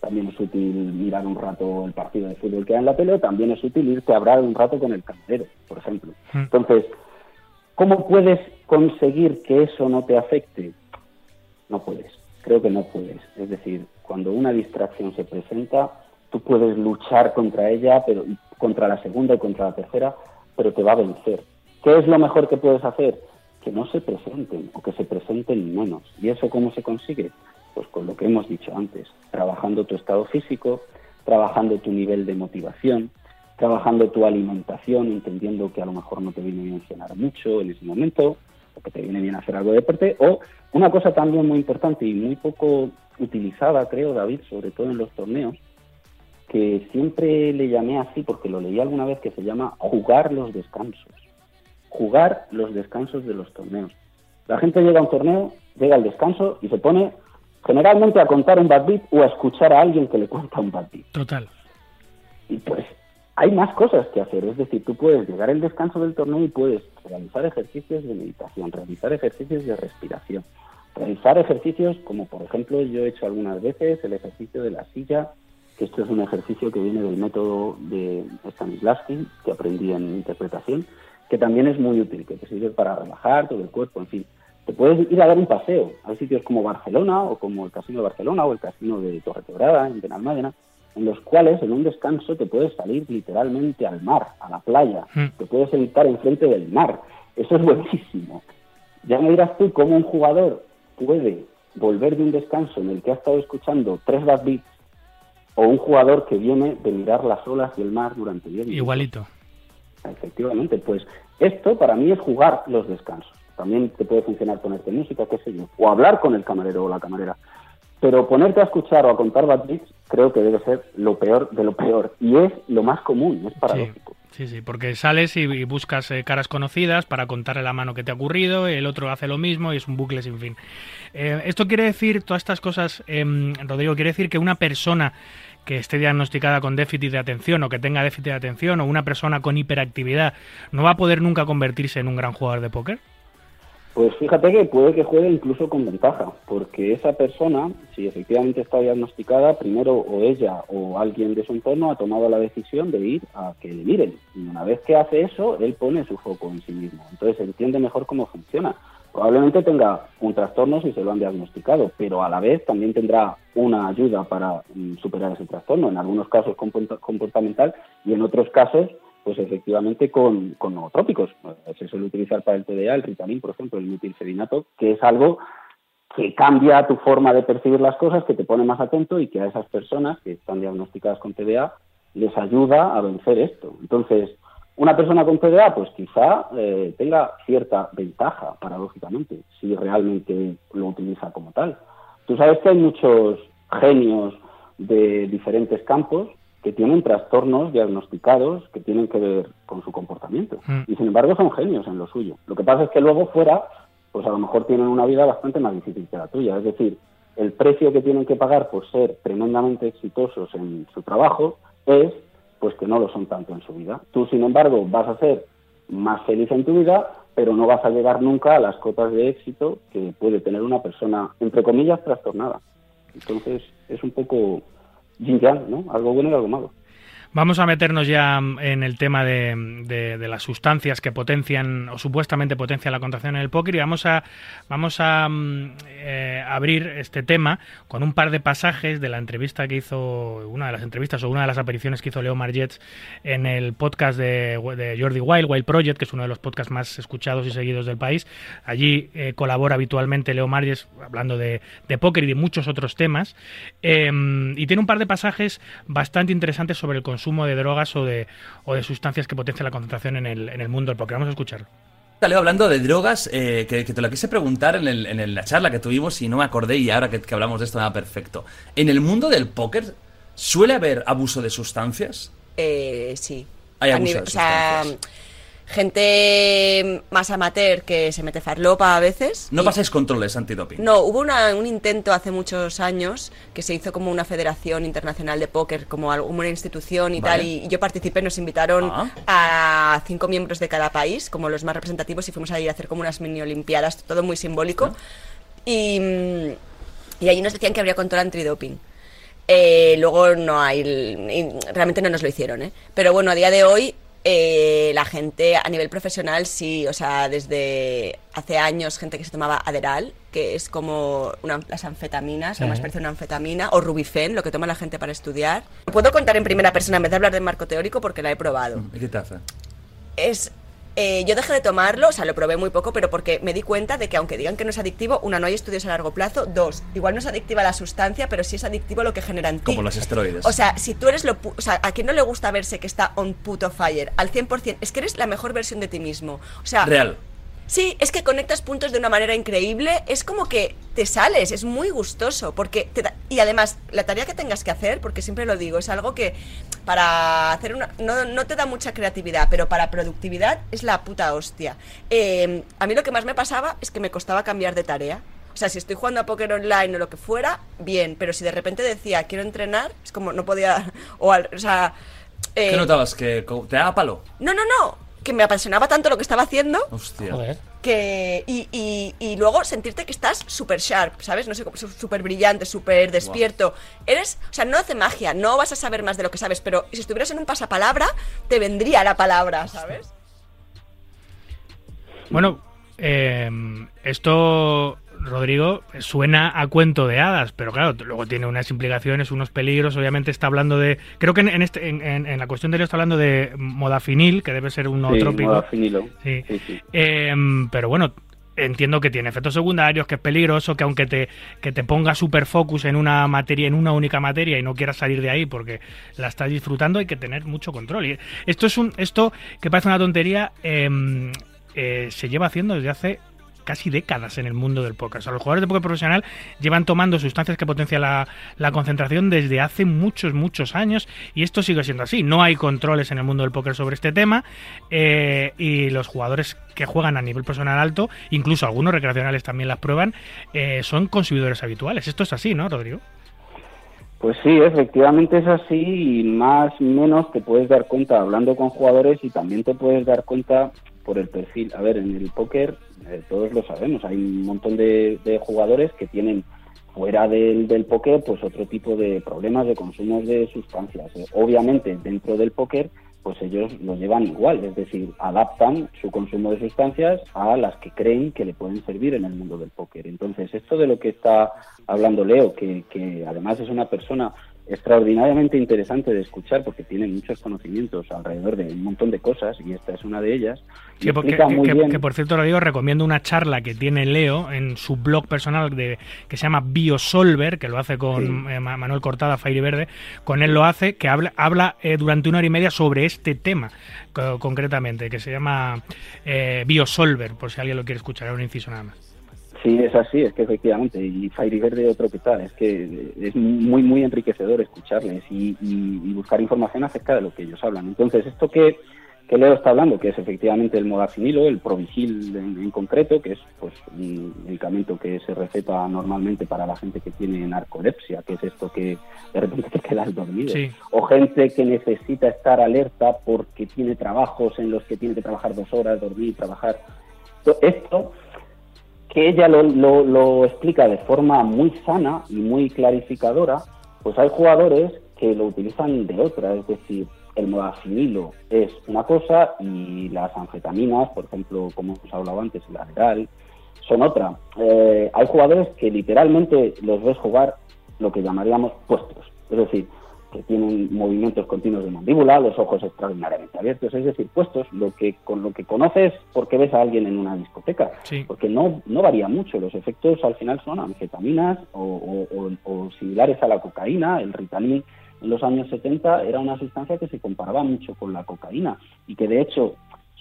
también es útil mirar un rato el partido de fútbol que hay en la tele, también es útil irte a hablar un rato con el camarero, por ejemplo. Mm. Entonces, ¿cómo puedes conseguir que eso no te afecte? No puedes, creo que no puedes. Es decir, cuando una distracción se presenta, tú puedes luchar contra ella, pero contra la segunda y contra la tercera, pero te va a vencer. ¿Qué es lo mejor que puedes hacer? Que no se presenten o que se presenten menos. ¿Y eso cómo se consigue? Lo que hemos dicho antes, trabajando tu estado físico, trabajando tu nivel de motivación, trabajando tu alimentación, entendiendo que a lo mejor no te viene bien cenar mucho en ese momento, o que te viene bien hacer algo de deporte, o una cosa también muy importante y muy poco utilizada, creo, David, sobre todo en los torneos, que siempre le llamé así porque lo leí alguna vez, que se llama jugar los descansos. Jugar los descansos de los torneos. La gente llega a un torneo, llega al descanso y se pone generalmente a contar un bad beat o a escuchar a alguien que le cuenta un bad beat. Total. Y pues hay más cosas que hacer, es decir, tú puedes llegar al descanso del torneo y puedes realizar ejercicios de meditación, realizar ejercicios de respiración, realizar ejercicios como por ejemplo yo he hecho algunas veces el ejercicio de la silla que esto es un ejercicio que viene del método de Stanislavski, que aprendí en interpretación, que también es muy útil, que te sirve para relajar todo el cuerpo, en fin. Te puedes ir a dar un paseo. Hay sitios como Barcelona o como el Casino de Barcelona o el Casino de Torre Quebrada, en Benalmádena, en los cuales en un descanso te puedes salir literalmente al mar, a la playa, hmm. te puedes sentar enfrente del mar. Eso es buenísimo. Ya me dirás tú cómo un jugador puede volver de un descanso en el que ha estado escuchando tres bad beats o un jugador que viene de mirar las olas del mar durante 10 minutos. Igualito. Efectivamente, pues esto para mí es jugar los descansos. También te puede funcionar ponerte música, qué sé yo, o hablar con el camarero o la camarera. Pero ponerte a escuchar o a contar bad beats creo que debe ser lo peor de lo peor. Y es lo más común, es paradójico. Sí, sí, porque sales y, buscas eh, caras conocidas para contarle la mano que te ha ocurrido, el otro hace lo mismo y es un bucle sin fin. Eh, esto quiere decir, todas estas cosas, em, Rodrigo, quiere decir que una persona que esté diagnosticada con déficit de atención o que tenga déficit de atención o una persona con hiperactividad no va a poder nunca convertirse en un gran jugador de póker? Pues fíjate que puede que juegue incluso con ventaja, porque esa persona, si efectivamente está diagnosticada, primero o ella o alguien de su entorno ha tomado la decisión de ir a que le miren. Y una vez que hace eso, él pone su foco en sí mismo. Entonces entiende mejor cómo funciona. Probablemente tenga un trastorno si se lo han diagnosticado, pero a la vez también tendrá una ayuda para mm, superar ese trastorno, en algunos casos comportamental y en otros casos, pues efectivamente con, con nootrópicos. Se suele utilizar para el TDA, el Ritalin, por ejemplo, el metilserinato, que es algo que cambia tu forma de percibir las cosas, que te pone más atento y que a esas personas que están diagnosticadas con TDA les ayuda a vencer esto. Entonces, una persona con TDA, pues quizá eh, tenga cierta ventaja, paradójicamente, si realmente lo utiliza como tal. Tú sabes que hay muchos genios de diferentes campos que tienen trastornos diagnosticados que tienen que ver con su comportamiento. Mm. Y sin embargo son genios en lo suyo. Lo que pasa es que luego fuera, pues a lo mejor tienen una vida bastante más difícil que la tuya. Es decir, el precio que tienen que pagar por ser tremendamente exitosos en su trabajo es pues que no lo son tanto en su vida. Tú, sin embargo, vas a ser más feliz en tu vida, pero no vas a llegar nunca a las cotas de éxito que puede tener una persona, entre comillas, trastornada. Entonces, es un poco yin ¿no? Algo bueno y algo malo. Vamos a meternos ya en el tema de, las sustancias que potencian o supuestamente potencian la contracción en el póker y vamos a, vamos a mm, eh, abrir este tema con un par de pasajes de la entrevista que hizo, una de las entrevistas o una de las apariciones que hizo Leo Margets en el podcast de, Jordi Wild, Wild Project, que es uno de los podcasts más escuchados y seguidos del país. Allí eh, colabora habitualmente Leo Margets hablando de, póker y de muchos otros temas. Em, y tiene un par de pasajes bastante interesantes sobre el consumo de drogas o de, o de sustancias que potencian la concentración en el, en el mundo porque Vamos a escuchar. Leo, hablando de drogas, eh, que, te lo quise preguntar en, el, en la charla que tuvimos y no me acordé y ahora que, hablamos de esto nada perfecto. ¿En el mundo del póker suele haber abuso de sustancias? Eh, sí. Hay abuso de sustancias. Gente más amateur que se mete farlopa a veces. No y- pasáis controles antidoping. No, hubo una- un intento hace muchos años que se hizo como una federación internacional de póker, como una institución y Vale. tal, y yo participé, nos invitaron Ah. a cinco miembros de cada país, como los más representativos, y fuimos a ir a hacer como unas mini olimpiadas, todo muy simbólico. Y, mm, y allí nos decían que habría control antidoping. Eh, luego no hay, realmente no nos lo hicieron, ¿eh? Pero bueno, a día de hoy eh, la gente a nivel profesional sí, o sea, desde hace años gente que se tomaba Aderal, que es como una- las anfetaminas, lo más Ujú. parece una anfetamina, o Rubifen, lo que toma la gente para estudiar. Puedo contar en primera persona en vez de hablar de marco teórico porque la he probado ¿Y qué hace? es eh, yo dejé de tomarlo, o sea, lo probé muy poco, pero porque me di cuenta de que aunque digan que no es adictivo, una, no hay estudios a largo plazo, dos, igual no es adictiva la sustancia, pero sí es adictivo lo que genera en ti. Como los esteroides. O sea, si tú eres lo... O sea, a quien no le gusta verse que está on puto fire al 100%, es que eres la mejor versión de ti mismo. O sea, Real. Sí, es que conectas puntos de una manera increíble. Es como que te sales, es muy gustoso. porque te da- Y además, la tarea que tengas que hacer, porque siempre lo digo, es algo que para hacer una. No, no te da mucha creatividad, pero para productividad es la puta hostia. Eh, a mí lo que más me pasaba es que me costaba cambiar de tarea. O sea, si estoy jugando a póker online o lo que fuera, bien, pero si de repente decía quiero entrenar, es como no podía. O, al- o sea. eh, ¿Qué notabas? ¿Que te daba palo? no, no, no. Que me apasionaba tanto lo que estaba haciendo Hostia. que y, y- y luego sentirte que estás súper sharp, ¿sabes? No sé, como su- súper brillante, súper despierto. Eres, o sea, no hace magia, no vas a saber más de lo que sabes, pero si estuvieras en un pasapalabra, te vendría la palabra, ¿sabes? Bueno, eh, esto, Rodrigo, suena a cuento de hadas, pero claro, luego tiene unas implicaciones, unos peligros. Obviamente está hablando de. Creo que en, en este, en, en- la cuestión de Leo está hablando de modafinil, que debe ser un Sí, nootrópico. modafinilo. Sí. Sí, sí. Eh, pero bueno, entiendo que tiene efectos secundarios, que es peligroso, que aunque te, que te ponga super focus en una materia, en una única materia y no quieras salir de ahí porque la estás disfrutando, hay que tener mucho control. Y esto es un, esto que parece una tontería, eh, eh, se lleva haciendo desde hace casi décadas en el mundo del póker. O sea, los jugadores de póker profesional llevan tomando sustancias que potencian la, concentración desde hace muchos, muchos años y esto sigue siendo así. No hay controles en el mundo del póker sobre este tema eh, y los jugadores que juegan a nivel profesional alto, incluso algunos recreacionales también las prueban, eh, son consumidores habituales. Esto es así, ¿no, Rodrigo? Pues sí, efectivamente es así y más menos te puedes dar cuenta hablando con jugadores y también te puedes dar cuenta por el perfil. A ver, en el póker eh, todos lo sabemos, hay un montón de, jugadores que tienen fuera del, del póker pues otro tipo de problemas de consumo de sustancias. Eh, obviamente dentro del póker pues ellos lo llevan igual, es decir, adaptan su consumo de sustancias a las que creen que le pueden servir en el mundo del póker. Entonces, esto de lo que está hablando Leo, que además es una persona extraordinariamente interesante de escuchar porque tiene muchos conocimientos alrededor de un montón de cosas y esta es una de ellas. Sí, porque, que, muy que- bien- que, por cierto, Rodrigo, recomiendo una charla que tiene Leo en su blog personal de, que se llama Biosolver, que lo hace con eh, Ma- Manuel Cortada, Fairy Verde. Con él lo hace, que habla, habla eh, durante una hora y media sobre este tema, co- concretamente, que se llama eh, Biosolver, por si alguien lo quiere escuchar, era un inciso nada más. Sí, es así, es que efectivamente, y Fairy Verde otro que tal, es que es muy, muy enriquecedor escucharles y, y- y buscar información acerca de lo que ellos hablan. Entonces, esto que, que Leo está hablando, que es efectivamente el modafinilo, el provigil en, en concreto, que es pues un medicamento que se receta normalmente para la gente que tiene narcolepsia, que es esto que de repente te quedas dormido, Sí. o gente que necesita estar alerta porque tiene trabajos en los que tiene que trabajar dos horas, dormir, trabajar. Esto que ella lo, lo- lo explica de forma muy sana y muy clarificadora, pues hay jugadores que lo utilizan de otra, es decir, el modafinilo es una cosa y las anfetaminas, por ejemplo, como hemos hablado antes, el Adderall, son otra. Eh, hay jugadores que literalmente los ves jugar lo que llamaríamos puestos, es decir, que tienen movimientos continuos de mandíbula, los ojos extraordinariamente abiertos, es decir, puestos, lo que con lo que conoces porque ves a alguien en una discoteca, Sí. porque no, no varía mucho, los efectos al final son anfetaminas o, o- o- o similares a la cocaína, el Ritalin en los años 70 era una sustancia que se comparaba mucho con la cocaína y que de hecho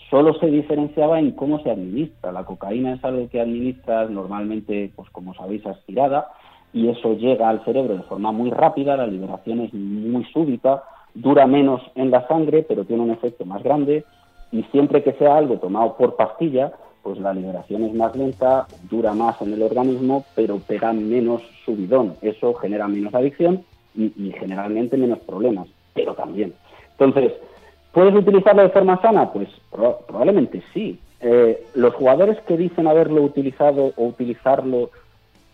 solo se diferenciaba en cómo se administra. La cocaína es algo que administras normalmente, pues como sabéis, aspirada, y eso llega al cerebro de forma muy rápida, la liberación es muy súbita, dura menos en la sangre, pero tiene un efecto más grande. y siempre que sea algo tomado por pastilla, pues la liberación es más lenta, dura más en el organismo, pero pega menos subidón. Eso genera menos adicción y, generalmente menos problemas, pero también. Entonces, ¿puedes utilizarlo de forma sana? Pues pro- probablemente sí. Eh, los jugadores que dicen haberlo utilizado o utilizarlo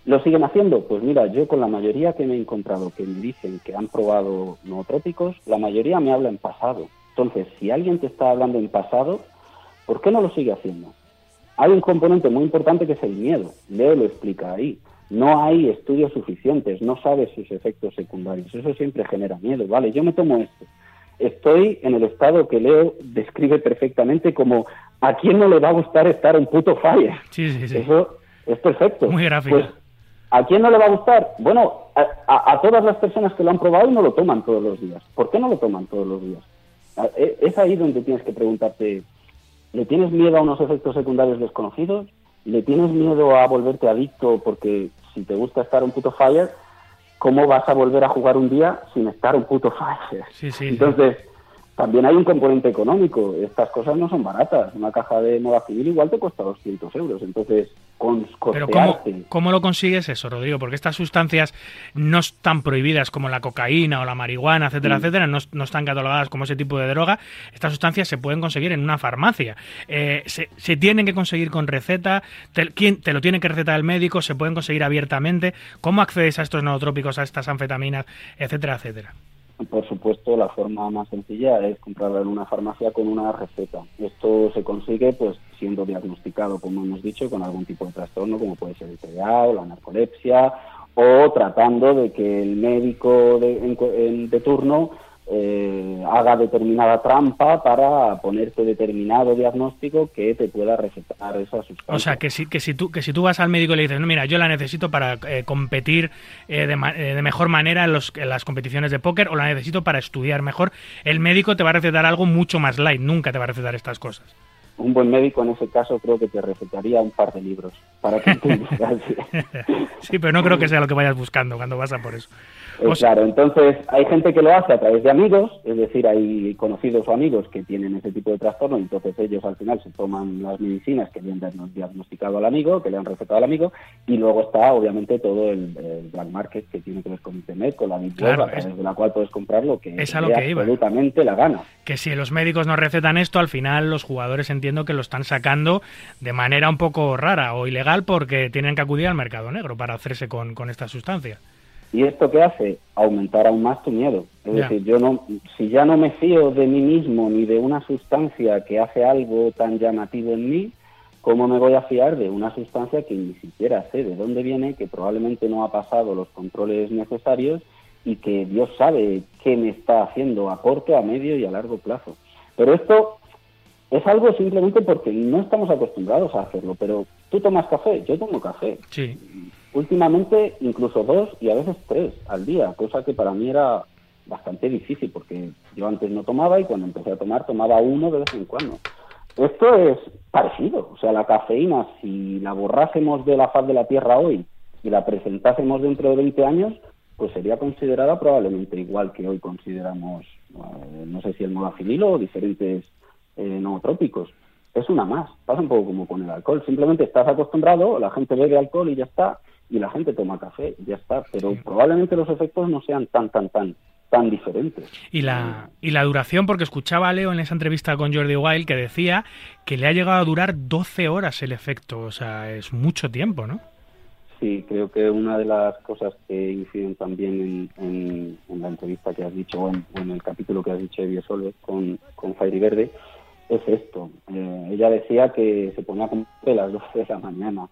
¿Lo siguen haciendo? Pues mira, yo con la mayoría que me he encontrado que me dicen que han probado nootrópicos, la mayoría me habla en pasado. Entonces, si alguien te está hablando en pasado, ¿por qué no lo sigue haciendo? Hay un componente muy importante que es el miedo. Leo lo explica ahí. No hay estudios suficientes, no sabes sus efectos secundarios. Eso siempre genera miedo. Vale, yo me tomo esto. Estoy en el estado que Leo describe perfectamente como ¿a quién no le va a gustar estar en puto fire? Sí, sí, sí. Eso es perfecto. Muy gráfica. Pues, ¿A quién no le va a gustar? Bueno, a, a- a todas las personas que lo han probado y no lo toman todos los días. ¿Por qué no lo toman todos los días? E- Es ahí donde tienes que preguntarte, ¿le tienes miedo a unos efectos secundarios desconocidos? ¿Le tienes miedo a volverte adicto porque si te gusta estar un puto fire, ¿cómo vas a volver a jugar un día sin estar un puto fire? Sí, sí. Entonces, también hay un componente económico. Estas cosas no son baratas. Una caja de moda civil igual te cuesta 200 euros. Entonces, con Pero ¿cómo, costearte- ¿cómo lo consigues eso, Rodrigo? Porque estas sustancias no están prohibidas como la cocaína o la marihuana, etcétera, Mm. etcétera, no, no están catalogadas como ese tipo de droga. Estas sustancias se pueden conseguir en una farmacia. Eh, se, se tienen que conseguir con receta. Te, ¿quién, te lo tiene que recetar el médico? ¿Se pueden conseguir abiertamente? ¿Cómo accedes a estos nootrópicos, a estas anfetaminas, etcétera, etcétera? Por supuesto, la forma más sencilla es comprarla en una farmacia con una receta. Esto se consigue pues siendo diagnosticado, como hemos dicho, con algún tipo de trastorno, como puede ser el TDA o la narcolepsia, o tratando de que el médico de, en- de turno eh, haga determinada trampa para ponerte determinado diagnóstico que te pueda recetar esa sustancia. O sea, que si, que si, tú, que si tú vas al médico y le dices, no, mira, yo la necesito para eh, competir eh, de, eh, de mejor manera en, los, en las competiciones de póker o la necesito para estudiar mejor, el médico te va a recetar algo mucho más light, nunca te va a recetar estas cosas. Un buen médico en ese caso creo que te recetaría un par de libros para que entendieras. sí, pero no creo que sea lo que vayas buscando cuando vas a por eso. Eh, O sea- claro, entonces hay gente que lo hace a través de amigos, es decir, hay conocidos o amigos que tienen ese tipo de trastorno, y entonces ellos al final se toman las medicinas que le han diagno- diagnosticado al amigo, que le han recetado al amigo, y luego está obviamente todo el, el black market que tiene que ver con Internet, con la Claro, a través es- de la cual puedes comprar lo que Es a lo que iba. absolutamente la gana. Que si los médicos no recetan esto, al final los jugadores entiendo que lo están sacando de manera un poco rara o ilegal porque tienen que acudir al mercado negro para hacerse con, con esta sustancia. ¿Y esto qué hace? Aumentar aún más tu miedo. Es decir, yo no, si ya no me fío de mí mismo ni de una sustancia que hace algo tan llamativo en mí, ¿cómo me voy a fiar de una sustancia que ni siquiera sé de dónde viene, que probablemente no ha pasado los controles necesarios y que Dios sabe qué me está haciendo a corto, a medio y a largo plazo? Pero esto es algo simplemente porque no estamos acostumbrados a hacerlo. Pero tú tomas café, yo tomo café Sí. Últimamente incluso dos y a veces tres al día, cosa que para mí era bastante difícil porque yo antes no tomaba y cuando empecé a tomar tomaba uno de vez en cuando. Esto es parecido, o sea, la cafeína, si la borrásemos de la faz de la Tierra hoy y la presentásemos dentro de 20 años, pues sería considerada probablemente igual que hoy consideramos, eh, no sé si el modafinilo o diferentes eh, nootrópicos. Es una más, pasa un poco como con el alcohol, simplemente estás acostumbrado, la gente bebe alcohol y ya está, y la gente toma café ya está, pero probablemente los efectos no sean tan, tan, tan, tan diferentes. Y la, y la duración, porque escuchaba a Leo en esa entrevista con Jordi Wild que decía que le ha llegado a durar 12 horas el efecto, o sea, es mucho tiempo, ¿no? Sí, creo que una de las cosas que inciden también en, en- en la entrevista que has dicho, o en, el capítulo que has dicho de Biosole con, con Fairy Verde, es esto. Eh, ella decía que se ponía como a las 12 de la mañana,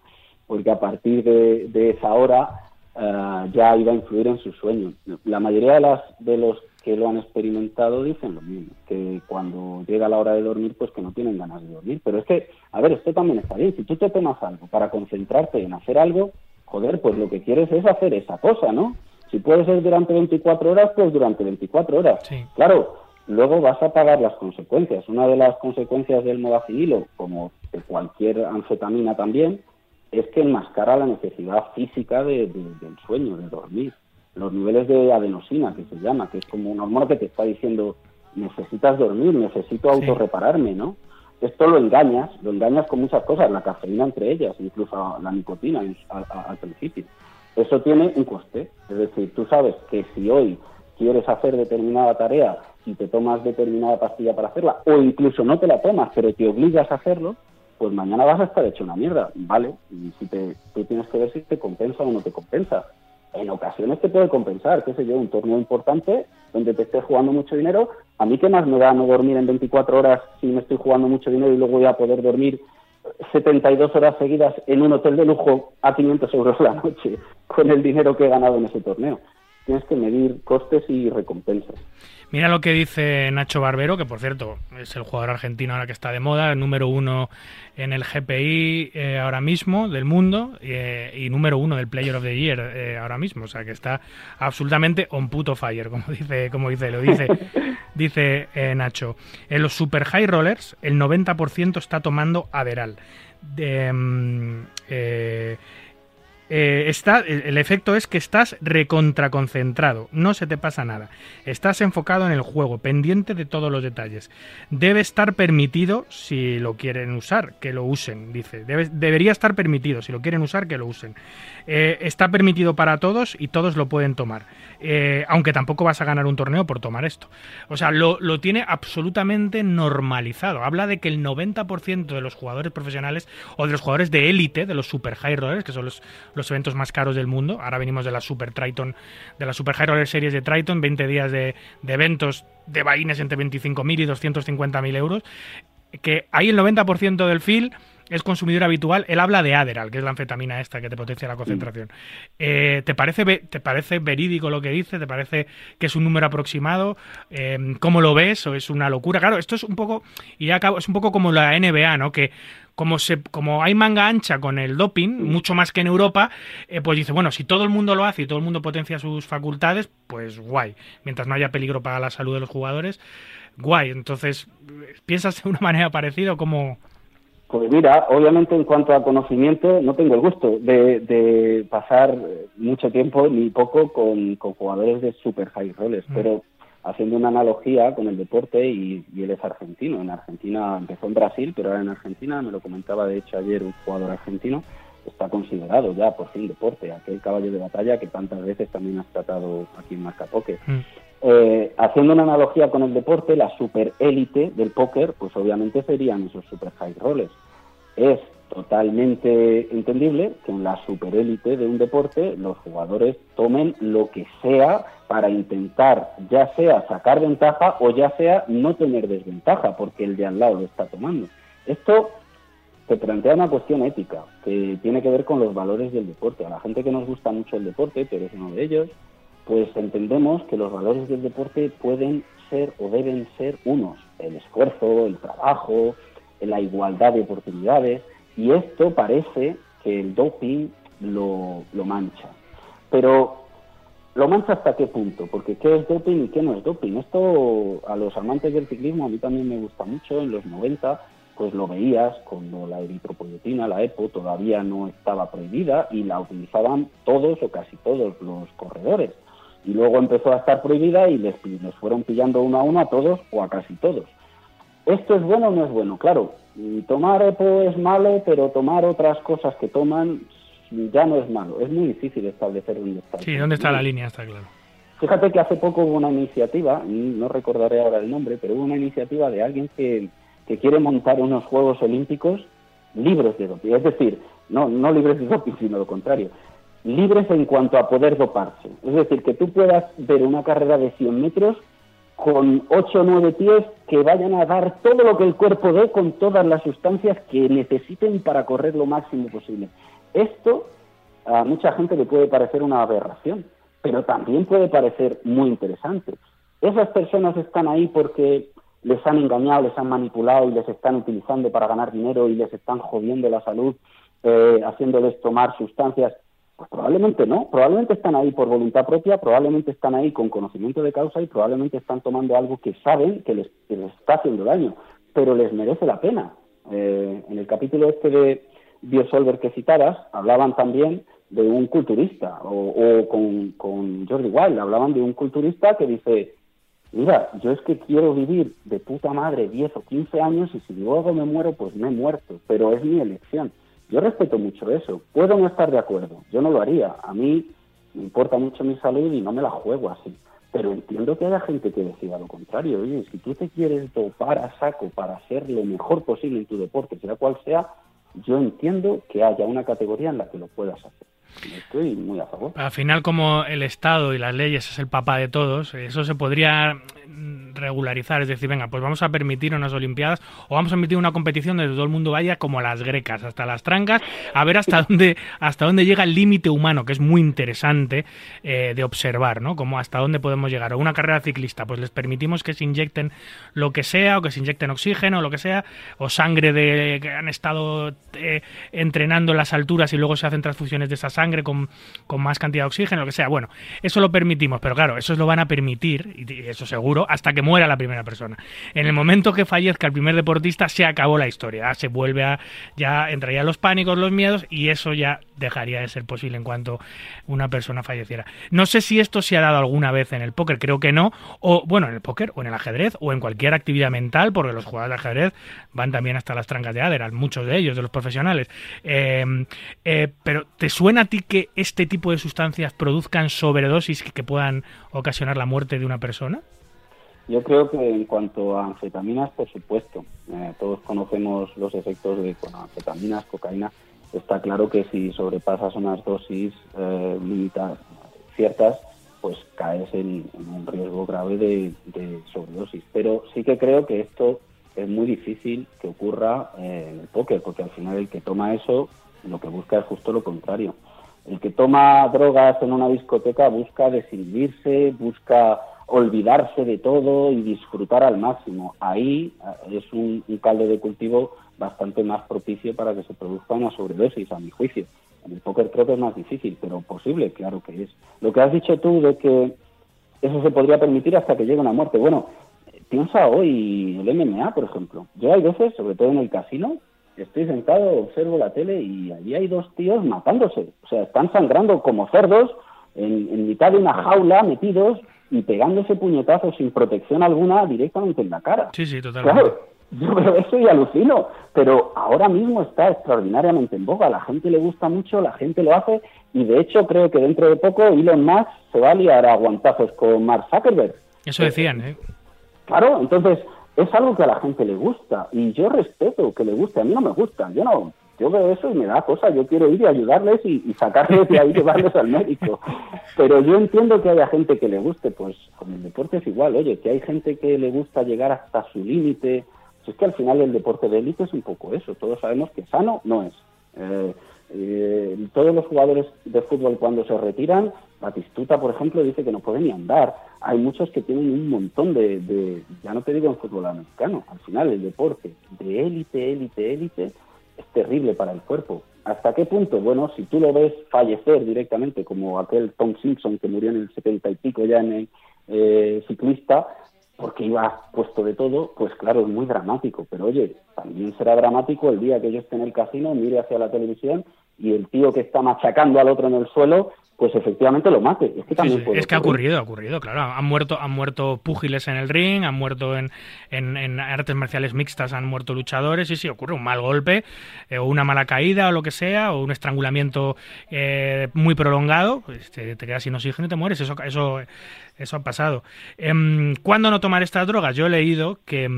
porque a partir de, de esa hora eh, ya iba a influir en su sueño. La mayoría de, las, de los que lo han experimentado dicen lo mismo, que cuando llega la hora de dormir, pues que no tienen ganas de dormir. Pero es que, a ver, esto también está bien. Si tú te tomas algo para concentrarte en hacer algo, joder, pues lo que quieres es hacer esa cosa, ¿no? Si puede ser durante 24 horas, pues durante 24 horas. Sí. Claro, luego vas a pagar las consecuencias. Una de las consecuencias del modafinilo, como de cualquier anfetamina también, es que enmascara la necesidad física de- de- del sueño, de dormir. Los niveles de adenosina, que se llama, que es como una hormona que te está diciendo, necesitas dormir, necesito autorrepararme, ¿no? esto lo engañas, lo engañas con muchas cosas, la cafeína entre ellas, incluso la nicotina al principio. Eso tiene un coste, es decir, tú sabes que si hoy quieres hacer determinada tarea y te tomas determinada pastilla para hacerla, o incluso no te la tomas, pero te obligas a hacerlo, pues mañana vas a estar hecho una mierda, ¿vale? Y si te, tú tienes que ver si te compensa o no te compensa. En ocasiones te puede compensar, qué sé yo, un torneo importante donde te estés jugando mucho dinero. A mí qué más me da no dormir en 24 horas si me estoy jugando mucho dinero y luego voy a poder dormir 72 horas seguidas en un hotel de lujo a 500 euros la noche con el dinero que he ganado en ese torneo. Tienes que medir costes y recompensas. Mira lo que dice Nacho Barbero, que por cierto es el jugador argentino ahora que está de moda, el número uno en el GPI eh, ahora mismo del mundo eh, y número uno del Player of the Year eh, ahora mismo, o sea que está absolutamente on puto fire, como dice, como dice, lo dice, dice Nacho. En los super high rollers el 90% está tomando Aderal. De, mm, eh, está, el efecto es que estás recontraconcentrado, no se te pasa nada. Estás enfocado en el juego, pendiente de todos los detalles. Debe estar permitido, si lo quieren usar, que lo usen, dice. debería estar permitido, si lo quieren usar, que lo usen. Eh, está permitido para todos y todos lo pueden tomar. Eh, aunque tampoco vas a ganar un torneo por tomar esto. O sea, lo, tiene absolutamente normalizado. Habla de que el 90% de los jugadores profesionales o de los jugadores de élite, de los super high rollers, que son los eventos más caros del mundo, ahora venimos de la Super Triton, de la Super High Series de Triton, 20 días de, eventos de vaines entre 25.000 y 250.000 euros, que ahí el 90% del fil es consumidor habitual, él habla de Aderal, que es la anfetamina esta que te potencia la concentración. Eh, ¿te, parece, ¿Te parece verídico lo que dice? ¿Te parece que es un número aproximado? Eh, ¿Cómo lo ves? ¿O es una locura? Claro, esto es un poco, y ya acabo, es un poco como la NBA, ¿no? Que como, se, como hay manga ancha con el doping, mucho más que en Europa, eh, pues dice, bueno, si todo el mundo lo hace y todo el mundo potencia sus facultades, pues guay. Mientras no haya peligro para la salud de los jugadores, guay. Entonces, ¿piensas de una manera parecida o cómo, pues mira, obviamente en cuanto a conocimiento no tengo el gusto de, pasar mucho tiempo ni poco con, jugadores de super high roles, mm. pero haciendo una analogía con el deporte y, él es argentino. En Argentina empezó en Brasil, pero ahora en Argentina, me lo comentaba de hecho ayer un jugador argentino, está considerado ya por fin deporte, aquel caballo de batalla que tantas veces también has tratado aquí en Marca Poker. Mm. Eh, haciendo una analogía con el deporte, la super élite del póker, pues obviamente serían esos super high roles. Es totalmente entendible que en la super élite de un deporte los jugadores tomen lo que sea para intentar ya sea sacar ventaja o ya sea no tener desventaja porque el de al lado lo está tomando. Esto te plantea una cuestión ética que tiene que ver con los valores del deporte. A la gente que nos gusta mucho el deporte, pero es uno de ellos, pues entendemos que los valores del deporte pueden ser o deben ser unos, el esfuerzo, el trabajo, la igualdad de oportunidades, y esto parece que el doping lo, lo mancha. Pero ¿Lo mancha hasta qué punto? Porque ¿qué es doping y qué no es doping? Esto a los amantes del ciclismo a mí también me gusta mucho. En los 90 pues lo veías cuando la eritropoyetina, la EPO, todavía no estaba prohibida y la utilizaban todos o casi todos los corredores y luego empezó a estar prohibida y les, fueron pillando uno a uno a todos o a casi todos. ¿Esto es bueno o no es bueno? Claro, tomar EPO es malo, pero tomar otras cosas que toman ya no es malo. Es muy difícil establecer un está. Sí, ¿dónde está la línea? Está claro. Fíjate que hace poco hubo una iniciativa, no recordaré ahora el nombre, pero hubo una iniciativa de alguien que, que quiere montar unos Juegos Olímpicos libres de doping. Es decir, no, no libres de doping, sino lo contrario libres en cuanto a poder doparse. Es decir, que tú puedas ver una carrera de 100 metros con 8 o 9 pies que vayan a dar todo lo que el cuerpo dé con todas las sustancias que necesiten para correr lo máximo posible. Esto a mucha gente le puede parecer una aberración, pero también puede parecer muy interesante. Esas personas están ahí porque les han engañado, les han manipulado y les están utilizando para ganar dinero y les están jodiendo la salud, eh, haciéndoles tomar sustancias pues probablemente no, probablemente están ahí por voluntad propia, probablemente están ahí con conocimiento de causa y probablemente están tomando algo que saben que les, está haciendo daño, pero les merece la pena. Eh, en el capítulo este de Biosolver que citabas, hablaban también de un culturista, o, con, con Jordi Wild, hablaban de un culturista que dice, mira, yo es que quiero vivir de puta madre 10 o 15 años y si luego me muero, pues me he muerto, pero es mi elección. Yo respeto mucho eso. Puedo no estar de acuerdo, yo no lo haría. A mí me importa mucho mi salud y no me la juego así. Pero entiendo que haya gente que decida lo contrario. Oye, si tú te quieres dopar a saco para ser lo mejor posible en tu deporte, sea cual sea, yo entiendo que haya una categoría en la que lo puedas hacer. Estoy muy a favor. Al final, como el Estado y las leyes es el papá de todos, eso se podría regularizar, es decir, venga, pues vamos a permitir unas Olimpiadas o vamos a permitir una competición donde todo el mundo vaya como las grecas, hasta las trancas, a ver hasta dónde, hasta dónde llega el límite humano, que es muy interesante eh, de observar, ¿no? Como hasta dónde podemos llegar. O una carrera ciclista, pues les permitimos que se inyecten lo que sea, o que se inyecten oxígeno, o lo que sea, o sangre de que han estado eh, entrenando en las alturas y luego se hacen transfusiones de esa sangre con, con más cantidad de oxígeno, lo que sea. Bueno, eso lo permitimos, pero claro, eso lo van a permitir, y eso seguro, hasta que muera la primera persona. En el momento que fallezca el primer deportista, se acabó la historia. Se vuelve a. Ya entraría los pánicos, los miedos, y eso ya dejaría de ser posible en cuanto una persona falleciera. No sé si esto se ha dado alguna vez en el póker, creo que no. O, bueno, en el póker, o en el ajedrez, o en cualquier actividad mental, porque los jugadores de ajedrez van también hasta las trancas de Aderal, muchos de ellos, de los profesionales. Eh, eh, pero, ¿te suena a ti que este tipo de sustancias produzcan sobredosis que puedan ocasionar la muerte de una persona? Yo creo que en cuanto a anfetaminas, por supuesto, eh, todos conocemos los efectos de anfetaminas, cocaína. Está claro que si sobrepasas unas dosis eh, limitadas ciertas, pues caes en, un riesgo grave de, sobredosis. Pero sí que creo que esto es muy difícil que ocurra eh, en el póker, porque al final el que toma eso lo que busca es justo lo contrario. El que toma drogas en una discoteca busca desinhibirse, busca olvidarse de todo y disfrutar al máximo. Ahí eh, es un, caldo de cultivo bastante más propicio para que se produzca una sobredosis, a mi juicio. En el póker creo que es más difícil, pero posible, claro que es. Lo que has dicho tú de que eso se podría permitir hasta que llegue una muerte. Bueno, piensa hoy el MMA, por ejemplo. Yo hay veces, sobre todo en el casino, estoy sentado, observo la tele y allí hay dos tíos matándose. O sea, están sangrando como cerdos en, en mitad de una jaula metidos y pegándose puñetazos sin protección alguna directamente en la cara. Sí, sí, totalmente. Claro, yo veo eso y alucino, pero ahora mismo está extraordinariamente en boga, la gente le gusta mucho, la gente lo hace y de hecho creo que dentro de poco Elon Musk se va a liar a guantazos con Mark Zuckerberg. Eso decían, ¿eh? Claro, entonces es algo que a la gente le gusta y yo respeto que le guste, a mí no me gusta, yo no yo veo eso y me da cosa, yo quiero ir y ayudarles y, sacarles de ahí llevarlos al médico. Pero yo entiendo que haya gente que le guste, pues con el deporte es igual, oye, que hay gente que le gusta llegar hasta su límite. Pues es que al final el deporte de élite es un poco eso, todos sabemos que sano no es. Eh, eh, todos los jugadores de fútbol cuando se retiran, Batistuta, por ejemplo, dice que no puede ni andar. Hay muchos que tienen un montón de, de ya no te digo en fútbol americano, al final el deporte de élite, élite, élite, es terrible para el cuerpo. ¿Hasta qué punto? Bueno, si tú lo ves fallecer directamente, como aquel Tom Simpson que murió en el setenta y pico ya en el eh, ciclista, porque iba puesto de todo, pues claro, es muy dramático. Pero oye, también será dramático el día que yo esté en el casino, mire hacia la televisión y el tío que está machacando al otro en el suelo pues efectivamente lo mate. Es que también Es que ha ocurrido, ha ocurrido, claro. Han muerto, han muerto púgiles en el ring, han muerto en, en, artes marciales mixtas, han muerto luchadores, y sí, ocurre un mal golpe, eh, o una mala caída, o lo que sea, o un estrangulamiento eh, muy prolongado, pues te, quedas sin oxígeno y te mueres. Eso, eso, eso ha pasado. Em, ¿Cuándo no tomar estas drogas? Yo he leído que...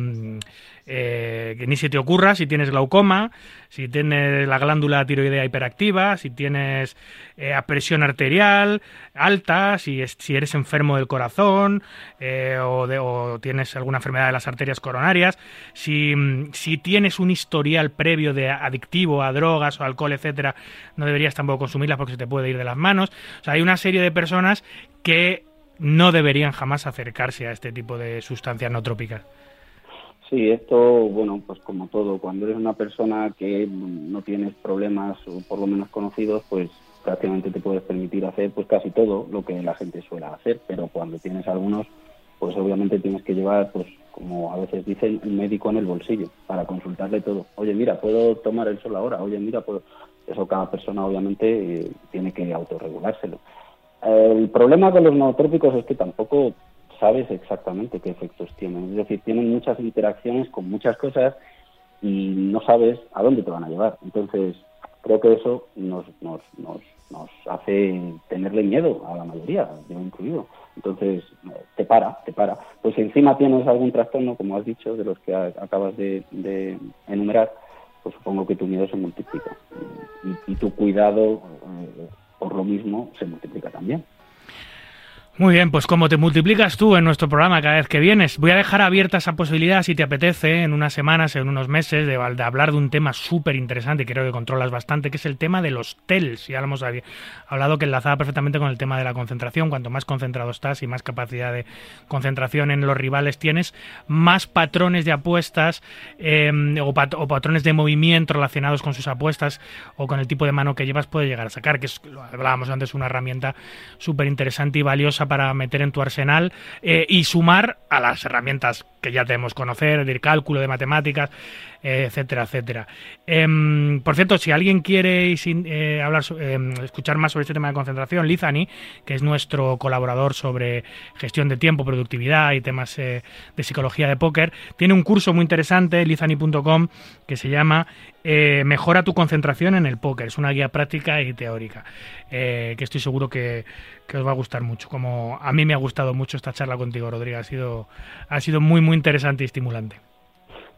Eh, que ni se te ocurra si tienes glaucoma, si tienes la glándula tiroidea hiperactiva, si tienes eh, presión arterial alta, si, si eres enfermo del corazón eh, o, tienes alguna enfermedad de las arterias coronarias, si, si, tienes un historial previo de adictivo a drogas o alcohol, etcétera, no deberías tampoco consumirlas porque se te puede ir de las manos. O sea, hay una serie de personas que no deberían jamás acercarse a este tipo de sustancias no trópicas. Sí, esto, bueno, pues como todo, cuando eres una persona que no tienes problemas o por lo menos conocidos, pues prácticamente te puedes permitir hacer pues casi todo lo que la gente suele hacer, pero cuando tienes algunos, pues obviamente tienes que llevar, pues como a veces dicen, un médico en el bolsillo para consultarle todo. Oye, mira, puedo tomar el sol ahora. Oye, mira, pues eso cada persona obviamente eh, tiene que autorregulárselo. El problema con los nootrópicos es que tampoco sabes exactamente qué efectos tienen. Es decir, tienen muchas interacciones con muchas cosas y no sabes a dónde te van a llevar. Entonces, creo que eso nos, nos, nos, hace tenerle miedo a la mayoría, yo incluido. Entonces, te para, te para. Pues si encima tienes algún trastorno, como has dicho, de los que acabas de, enumerar, pues supongo que tu miedo se multiplica. Y, y tu cuidado, eh, por lo mismo, se multiplica también. Muy bien, pues como te multiplicas tú en nuestro programa cada vez que vienes, voy a dejar abierta esa posibilidad si te apetece en unas semanas, en unos meses, de, hablar de un tema súper interesante, creo que controlas bastante, que es el tema de los TELS. Ya lo hemos hablado que enlazaba perfectamente con el tema de la concentración. Cuanto más concentrado estás y más capacidad de concentración en los rivales tienes, más patrones de apuestas em, o, patrones de movimiento relacionados con sus apuestas o con el tipo de mano que llevas puede llegar a sacar, que es, lo hablábamos antes, una herramienta súper interesante y valiosa para meter en tu arsenal eh, y sumar a las herramientas que ya tenemos conocer, de cálculo, de matemáticas, etcétera, etcétera. Em, por cierto, si alguien quiere eh, hablar, em, escuchar más sobre este tema de concentración, Lizani, que es nuestro colaborador sobre gestión de tiempo, productividad y temas de psicología de póker, tiene un curso muy interesante, lizani.com, que se llama Mejora tu concentración en el póker. Es una guía práctica y teórica, que estoy seguro que, que os va a gustar mucho. Como a mí me ha gustado mucho esta charla contigo, Rodrigo. Ha sido, ha sido muy, muy interesante y estimulante.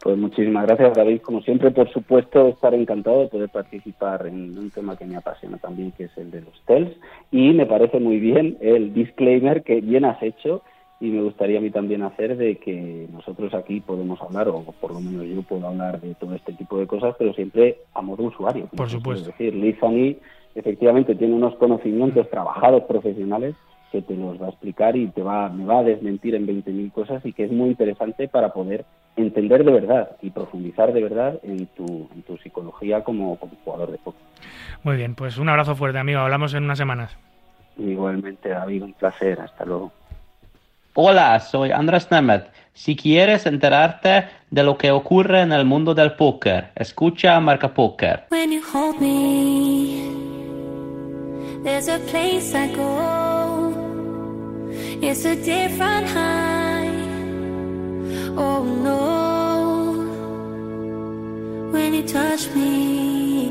Pues muchísimas gracias, David. Como siempre, por supuesto, estar encantado de poder participar en un tema que me apasiona también, que es el de los TELS. Y me parece muy bien el disclaimer que bien has hecho y me gustaría a mí también hacer de que nosotros aquí podemos hablar, o por lo menos yo puedo hablar de todo este tipo de cosas, pero siempre a modo usuario. Por supuesto. Es decir, Lizani efectivamente tiene unos conocimientos trabajados profesionales que te los va a explicar y te va, me va a desmentir en 20.000 cosas y que es muy interesante para poder entender de verdad y profundizar de verdad en tu, en tu psicología como, jugador de póker. Muy bien, pues un abrazo fuerte, amigo. Hablamos en unas semanas. Igualmente, David, un placer. Hasta luego. Hola, soy Andrés Nemeth. Si quieres enterarte de lo que ocurre en el mundo del póker, escucha Marca Póker. There's a place I go. It's a different high. Oh no. When you touch me,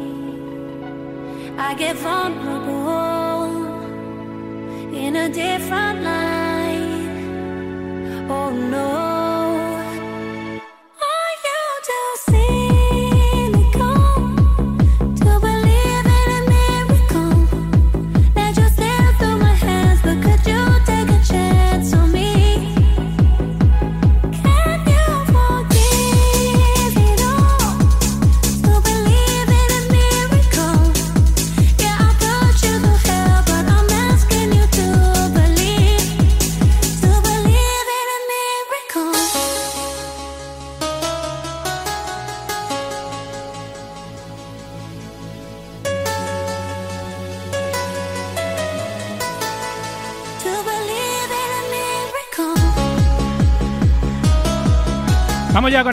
I get vulnerable in a different light. Oh no.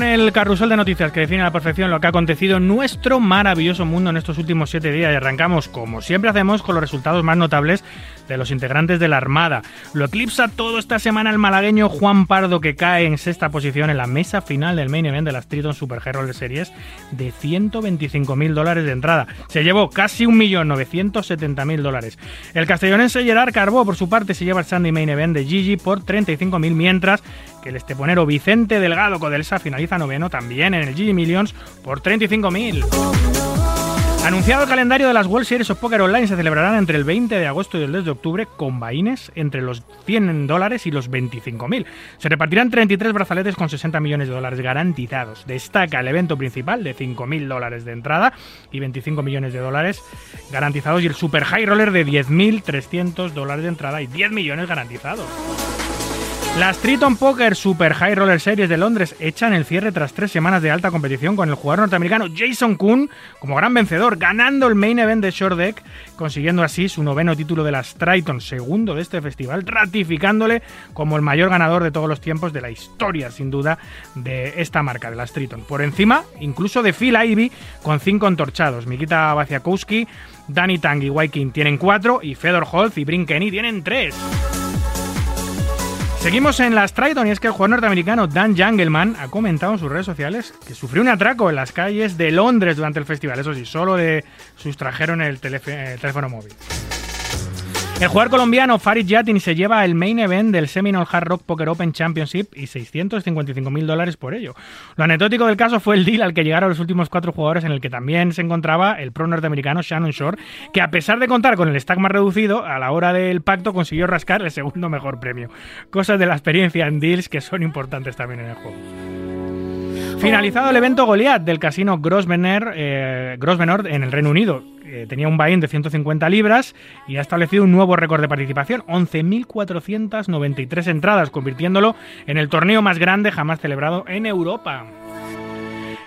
El carrusel de noticias que define a la perfección lo que ha acontecido en nuestro maravilloso mundo en estos últimos siete días. Y arrancamos, como siempre hacemos, con los resultados más notables de los integrantes de la Armada. Lo eclipsa todo esta semana el malagueño Juan Pardo, que cae en sexta posición en la mesa final del main event de las Triton Super series de 125.000 dólares de entrada. Se llevó casi 1.970.000 dólares. El castellonense Gerard Carbó, por su parte, se lleva el Sunday Main Event de Gigi por 35.000, mientras que el esteponero Vicente Delgado Codelsa finaliza noveno también en el Gigi Millions por 35.000. Anunciado el calendario de las World Series of Poker Online, se celebrarán entre el 20 de agosto y el 2 de octubre con vaines entre los 100 dólares y los 25.000. Se repartirán 33 brazaletes con 60 millones de dólares garantizados. Destaca el evento principal de 5.000 dólares de entrada y 25 millones de dólares garantizados y el Super High Roller de 10.300 dólares de entrada y 10 millones garantizados. Las Triton Poker Super High Roller Series de Londres echan el cierre tras tres semanas de alta competición con el jugador norteamericano Jason Kuhn como gran vencedor, ganando el main event de Short Deck, consiguiendo así su noveno título de las Triton, segundo de este festival, ratificándole como el mayor ganador de todos los tiempos de la historia, sin duda, de esta marca, de las Triton. Por encima, incluso de Phil Ivy, con cinco entorchados. Mikita Vaciakowski, Danny Tang y Wyking tienen cuatro, y Fedor Holz y Brin Kenny tienen tres. Seguimos en las Triton y es que el jugador norteamericano Dan Jungleman ha comentado en sus redes sociales que sufrió un atraco en las calles de Londres durante el festival. Eso sí, solo le sustrajeron el, el teléfono móvil. El jugador colombiano Farid Yatin se lleva el main event del Seminole Hard Rock Poker Open Championship y 655 mil dólares por ello. Lo anecdótico del caso fue el deal al que llegaron los últimos cuatro jugadores en el que también se encontraba el pro norteamericano Shannon Shore, que a pesar de contar con el stack más reducido, a la hora del pacto consiguió rascar el segundo mejor premio. Cosas de la experiencia en deals que son importantes también en el juego. Finalizado el evento Goliath del casino Grosvenor, eh, Grosvenor en el Reino Unido. Eh, tenía un buy-in de 150 libras y ha establecido un nuevo récord de participación, 11.493 entradas, convirtiéndolo en el torneo más grande jamás celebrado en Europa.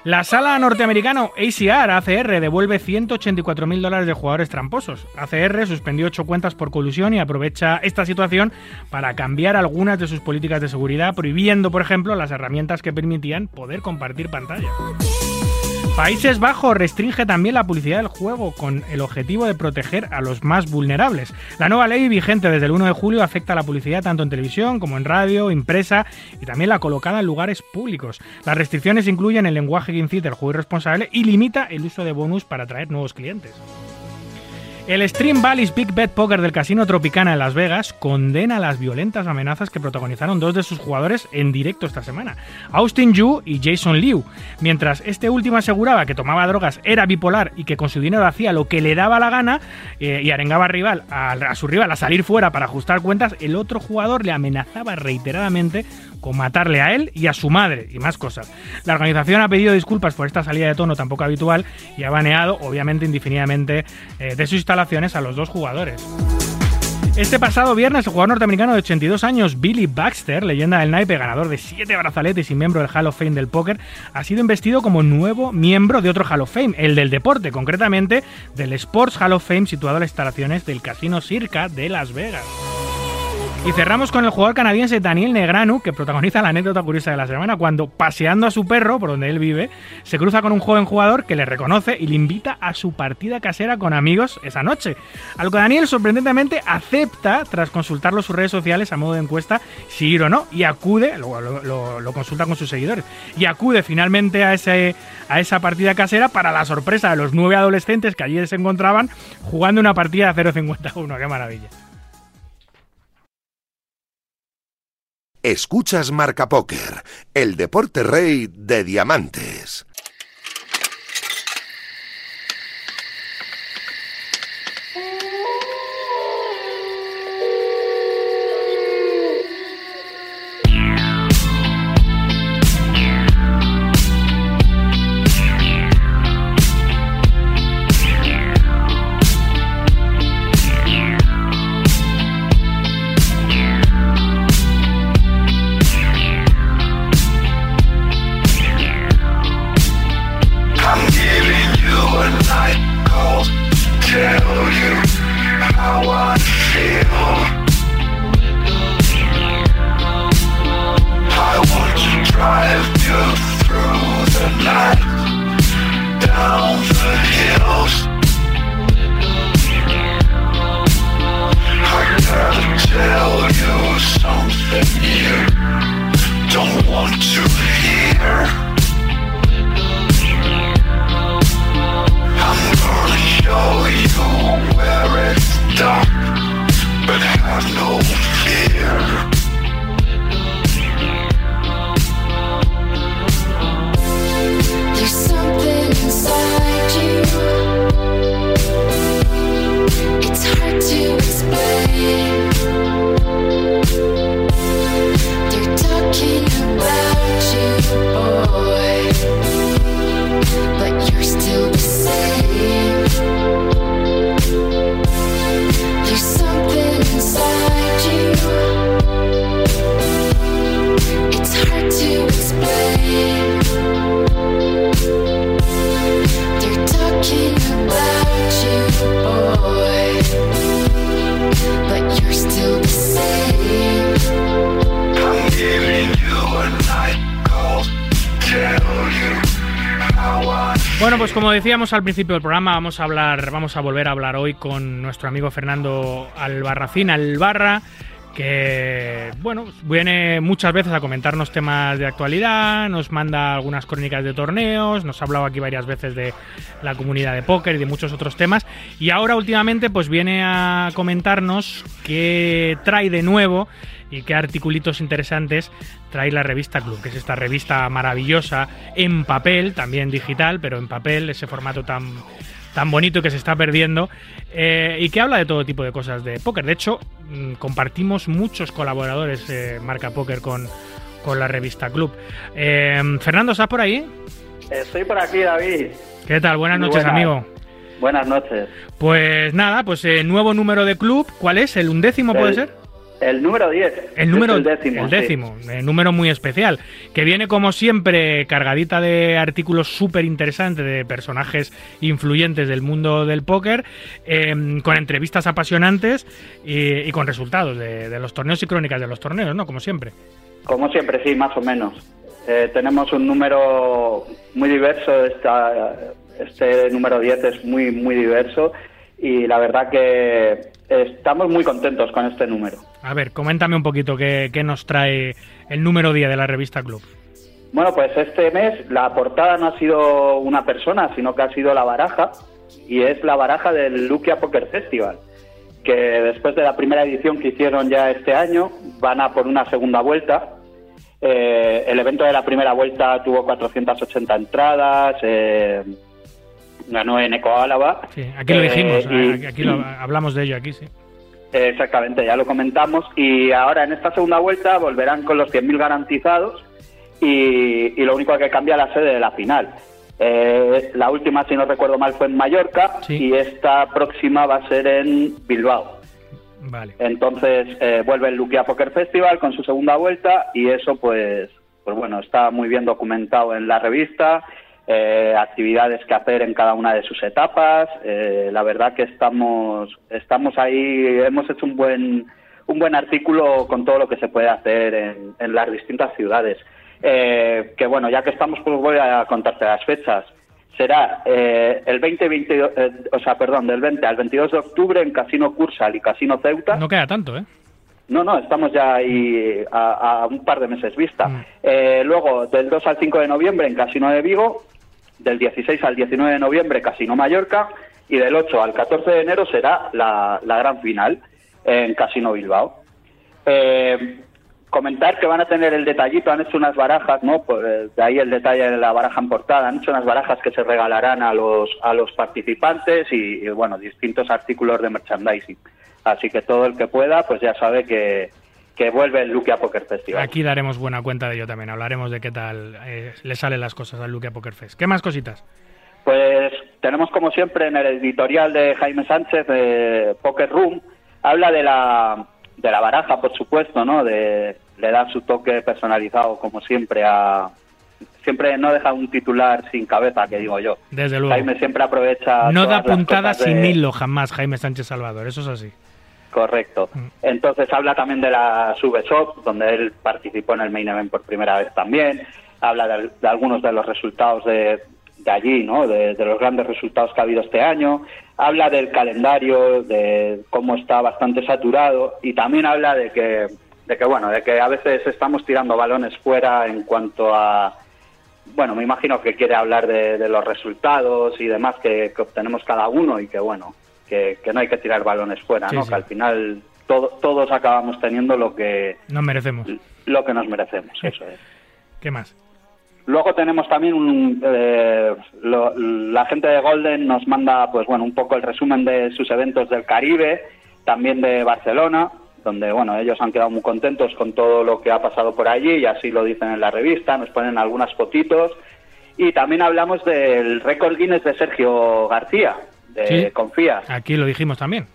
La sala norteamericano ACR, ACR, devuelve 184.000 dólares de jugadores tramposos. ACR suspendió 8 cuentas por colusión y aprovecha esta situación para cambiar algunas de sus políticas de seguridad, prohibiendo, por ejemplo, las herramientas que permitían poder compartir pantalla. Países Bajos restringe también la publicidad del juego con el objetivo de proteger a los más vulnerables. La nueva ley vigente desde el 1 de julio afecta a la publicidad tanto en televisión como en radio, impresa y también la colocada en lugares públicos. Las restricciones incluyen el lenguaje que incita el juego irresponsable y limita el uso de bonus para atraer nuevos clientes. El Stream Valley's Big Bet Poker del Casino Tropicana en Las Vegas condena las violentas amenazas que protagonizaron dos de sus jugadores en directo esta semana, Austin Yu y Jason Liu. Mientras este último aseguraba que tomaba drogas, era bipolar y que con su dinero hacía lo que le daba la gana eh, y arengaba al rival, a, a su rival a salir fuera para ajustar cuentas, el otro jugador le amenazaba reiteradamente con matarle a él y a su madre y más cosas. La organización ha pedido disculpas por esta salida de tono tan poco habitual y ha baneado, obviamente indefinidamente, eh, de sus instalaciones a los dos jugadores. Este pasado viernes, el jugador norteamericano de 82 años, Billy Baxter, leyenda del naipe, ganador de 7 brazaletes y miembro del Hall of Fame del póker, ha sido investido como nuevo miembro de otro Hall of Fame, el del deporte, concretamente del Sports Hall of Fame situado en las instalaciones del Casino Circa de Las Vegas. Y cerramos con el jugador canadiense Daniel Negranu, que protagoniza la anécdota curiosa de la semana, cuando paseando a su perro, por donde él vive, se cruza con un joven jugador que le reconoce y le invita a su partida casera con amigos esa noche. Al que Daniel sorprendentemente acepta, tras consultarlo sus redes sociales a modo de encuesta, si ir o no, y acude, lo- lo- lo consulta con sus seguidores, y acude finalmente a, ese, a esa partida casera para la sorpresa de los nueve adolescentes que allí se encontraban jugando una partida de 0.51. ¡Qué maravilla! Escuchas Marca Póker, el deporte rey de diamantes. Decíamos al principio del programa, vamos a hablar, vamos a volver a hablar hoy con nuestro amigo Fernando Albarracín, Albarra, que, bueno, viene muchas veces a comentarnos temas de actualidad, nos manda algunas crónicas de torneos, nos ha hablado aquí varias veces de la comunidad de póker y de muchos otros temas, y ahora últimamente pues viene a comentarnos qué trae de nuevo y qué articulitos interesantes trae la revista Club, que es esta revista maravillosa en papel, también digital, pero en papel, ese formato tan tan bonito que se está perdiendo eh, y que habla de todo tipo de cosas de póker. De hecho, mm, compartimos muchos colaboradores eh, Marca Póker con, con la revista Club. Eh, Fernando, ¿estás por ahí? Estoy por aquí, David. ¿Qué tal? Buenas Muy noches, amigo. Buenas noches. Pues nada, pues nuevo número de club. ¿Cuál es? ¿El undécimo puede ser? El número 10. El número el décimo. el sí. décimo, eh, número muy especial, que viene como siempre cargadita de artículos súper interesantes de personajes influyentes del mundo del póker, eh, con entrevistas apasionantes y, y con resultados de, de los torneos y crónicas de los torneos, ¿no? Como siempre. Como siempre, sí, más o menos. Eh, tenemos un número muy diverso. Esta, este número 10 es muy, muy diverso. Y la verdad que estamos muy contentos con este número. A ver, coméntame un poquito qué, qué nos trae el número 10 de la revista Club. Bueno, pues este mes la portada no ha sido una persona, sino que ha sido la baraja, y es la baraja del Lukia Poker Festival, que después de la primera edición que hicieron ya este año, van a por una segunda vuelta. Eh, el evento de la primera vuelta tuvo 480 entradas, eh, ganó en Eco Álava. Sí, aquí lo Eh, dijimos, y- aquí, aquí lo- hablamos de ello aquí, sí. Exactamente, ya lo comentamos. Y ahora en esta segunda vuelta volverán con los 100.000 garantizados y, y lo único que cambia es la sede de la final. Eh, la última, si no recuerdo mal, fue en Mallorca y esta próxima va a ser en Bilbao. Vale. Entonces eh, vuelve el Luquia Poker Festival con su segunda vuelta y eso pues, pues bueno, está muy bien documentado en la revista, eh, actividades que hacer en cada una de sus etapas. eh, la verdad que estamos, estamos ahí, hemos hecho un buen, un buen artículo con todo lo que se puede hacer en, en las distintas ciudades. Eh, que bueno, ya que estamos, pues voy a contarte las fechas. Será eh, el 20, 22, eh, o sea, perdón, del 20 al 22 de octubre en Casino Cursal y Casino Ceuta. No queda tanto, ¿eh? No, no, estamos ya ahí a, a un par de meses vista. Eh, luego, del 2 al 5 de noviembre en Casino de Vigo, del 16 al 19 de noviembre Casino Mallorca y del 8 al 14 de enero será la, la gran final en Casino Bilbao. Eh, comentar que van a tener el detallito, han hecho unas barajas, ¿no? Por, eh, de ahí el detalle de la baraja en portada, han hecho unas barajas que se regalarán a los, a los participantes y, y, bueno, distintos artículos de merchandising. Así que todo el que pueda, pues ya sabe que, que vuelve el Luquia Poker Festival. Aquí daremos buena cuenta de ello también. Hablaremos de qué tal eh, le salen las cosas al Luque Poker Fest. ¿Qué más cositas? Pues tenemos como siempre en el editorial de Jaime Sánchez de Poker Room, habla de la, de la baraja, por supuesto, ¿no? De, le da su toque personalizado, como siempre, a... Siempre no deja un titular sin cabeza, que digo yo. Desde luego. Jaime siempre aprovecha... No da todas las puntada cosas sin de- hilo jamás, Jaime Sánchez Salvador. Eso es así. Correcto. Entonces habla también de la Subeshop, donde él participó en el Main Event por primera vez también. Habla de, de algunos de los resultados de, de allí, ¿no? De, de los grandes resultados que ha habido este año. Habla del calendario, de cómo está bastante saturado y también habla de que, de que bueno, de que a veces estamos tirando balones fuera en cuanto a bueno, me imagino que quiere hablar de, de los resultados y demás que, que obtenemos cada uno y que bueno, que, que no hay que tirar balones fuera, Sí, ¿no? sí. Que al final todo- todos acabamos teniendo lo que Nos merecemos. lo que nos merecemos, eso es. ¿Qué más? Luego tenemos también un, eh, lo- la gente de Golden nos manda, pues bueno, un poco el resumen de sus eventos del Caribe, también de Barcelona, donde bueno, ellos han quedado muy contentos con todo lo que ha pasado por allí y así lo dicen en la revista, nos ponen algunas fotitos y también hablamos del récord Guinness de Sergio García, de Sí. Confía. Aquí lo dijimos también.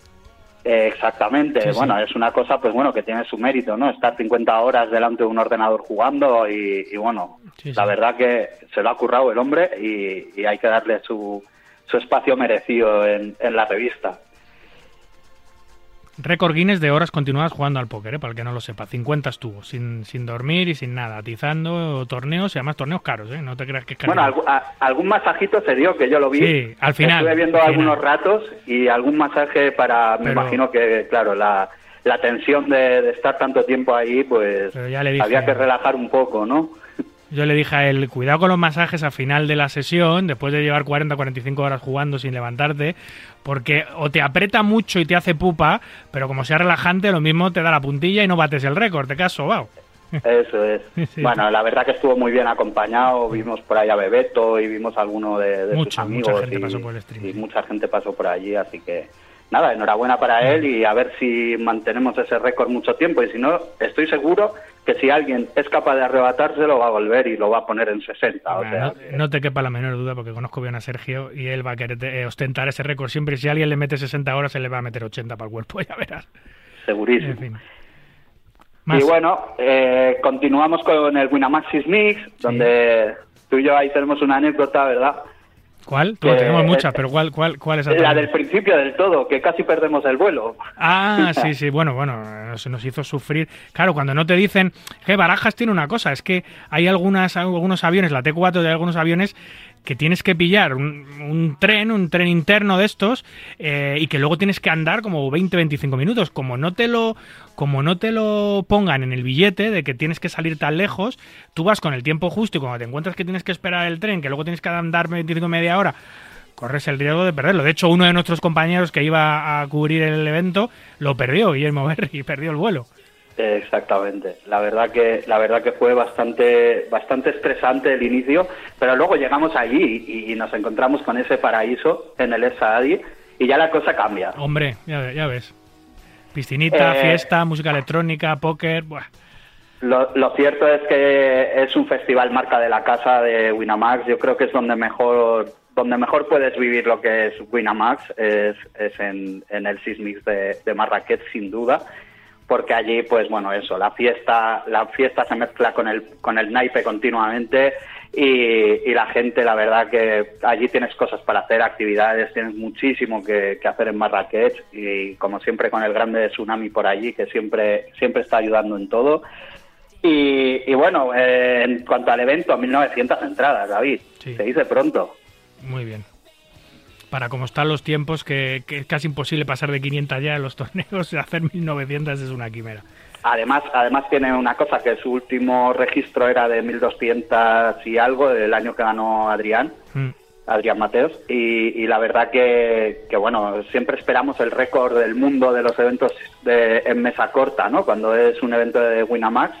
Eh, Exactamente, Sí, sí. bueno, es una cosa pues bueno que tiene su mérito, ¿no? Estar 50 horas delante de un ordenador jugando y, y, bueno, la verdad que se lo ha currado el hombre y, y hay que darle su, su espacio merecido en, en la revista. Récord Guinness de horas continuadas jugando al póker, ¿eh? para el que no lo sepa. 50 estuvo, sin, sin dormir y sin nada, atizando torneos y además torneos caros, ¿eh? No te creas que es caro. Bueno, a- algún masajito se dio que yo lo vi. Sí, al final, Estuve viendo al algunos ratos y algún masaje para, me Pero- imagino que, claro, la, la tensión de, de estar tanto tiempo ahí, pues Pero ya le dije- había que relajar un poco, ¿no? Yo le dije a él, cuidado con los masajes al final de la sesión, después de llevar 40 45 horas jugando sin levantarte, porque o te aprieta mucho y te hace pupa, pero como sea relajante, lo mismo te da la puntilla y no bates el récord, te quedas sobao. Eso es. Sí. Bueno, la verdad que estuvo muy bien acompañado. Vimos por ahí a Bebeto y vimos a alguno de, de Mucha, sus mucha amigos. gente y, pasó por el stream, y mucha gente pasó por allí, así que nada, enhorabuena para él y a ver si mantenemos ese récord mucho tiempo. Y si no, estoy seguro que si alguien es capaz de arrebatárselo, va a volver y lo va a poner en 60. O sea, no, no te quepa la menor duda, porque conozco bien a Sergio y él va a querer eh, ostentar ese récord siempre. y Si alguien le mete 60 horas, se le va a meter 80 para el cuerpo, ya verás. segurísimo. En fin. Y bueno, eh, continuamos con el Winamaxis Mix, donde tú y yo ahí tenemos una anécdota, ¿verdad? ¿Cuál? Tú, que- tenemos muchas, pero ¿cuál, cuál, cuál es La del principio del todo, que casi perdemos el vuelo. Ah, sí, sí, bueno, bueno, se nos hizo sufrir. Claro, cuando no te dicen que Barajas tiene una cosa, es que hay algunas, algunos aviones, la T4 de algunos aviones, que tienes que pillar un, un tren, un tren interno de estos, eh, y que luego tienes que andar como 20-25 minutos. Como no te lo, como no te lo pongan en el billete de que tienes que salir tan lejos, tú vas con el tiempo justo y cuando te encuentras que tienes que esperar el tren, que luego tienes que andar 25 media hora, corres el riesgo de perderlo. De hecho, uno de nuestros compañeros que iba a cubrir el evento lo perdió, Guillermo Berry, perdió el vuelo. Exactamente. La verdad que la verdad que fue bastante bastante estresante el inicio, pero luego llegamos allí y, y nos encontramos con ese paraíso en el Esadi y ya la cosa cambia. Hombre, ya, ya ves. Piscinita, Eh, fiesta, música electrónica, póker. Buah. Lo, lo cierto es que es un festival marca de la casa de Winamax. Yo creo que es donde mejor donde mejor puedes vivir lo que es Winamax es, es en, en el Sismix de, de Marrakech sin duda porque allí pues bueno eso la fiesta la fiesta se mezcla con el con el naipe continuamente y, y la gente la verdad que allí tienes cosas para hacer actividades tienes muchísimo que, que hacer en Marrakech y como siempre con el grande tsunami por allí que siempre siempre está ayudando en todo y, y bueno, eh, en cuanto al evento, 1900 entradas, David. Sí. Se dice pronto. Muy bien. Para como están los tiempos, que, que es casi imposible pasar de 500 ya en los torneos, hacer 1900 es una quimera. Además, además tiene una cosa que su último registro era de 1200 y algo del año que ganó Adrián, Mm. Adrián Mateos, y, y la verdad que, que, bueno, siempre esperamos el récord del mundo de los eventos de, en mesa corta, ¿no? Cuando es un evento de Winamax,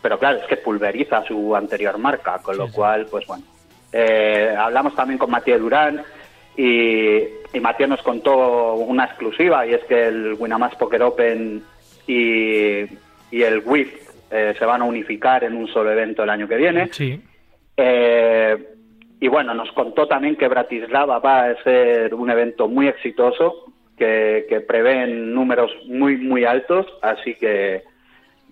pero claro, es que pulveriza su anterior marca, con lo cual, pues bueno. Eh, hablamos también con Matías Durán y, y Matías nos contó una exclusiva y es que el Winamax Poker Open y, y el WIF eh, se van a unificar en un solo evento el año que viene. Sí. Eh, y bueno, nos contó también que Bratislava va a ser un evento muy exitoso, que, que prevén números muy, muy altos, así que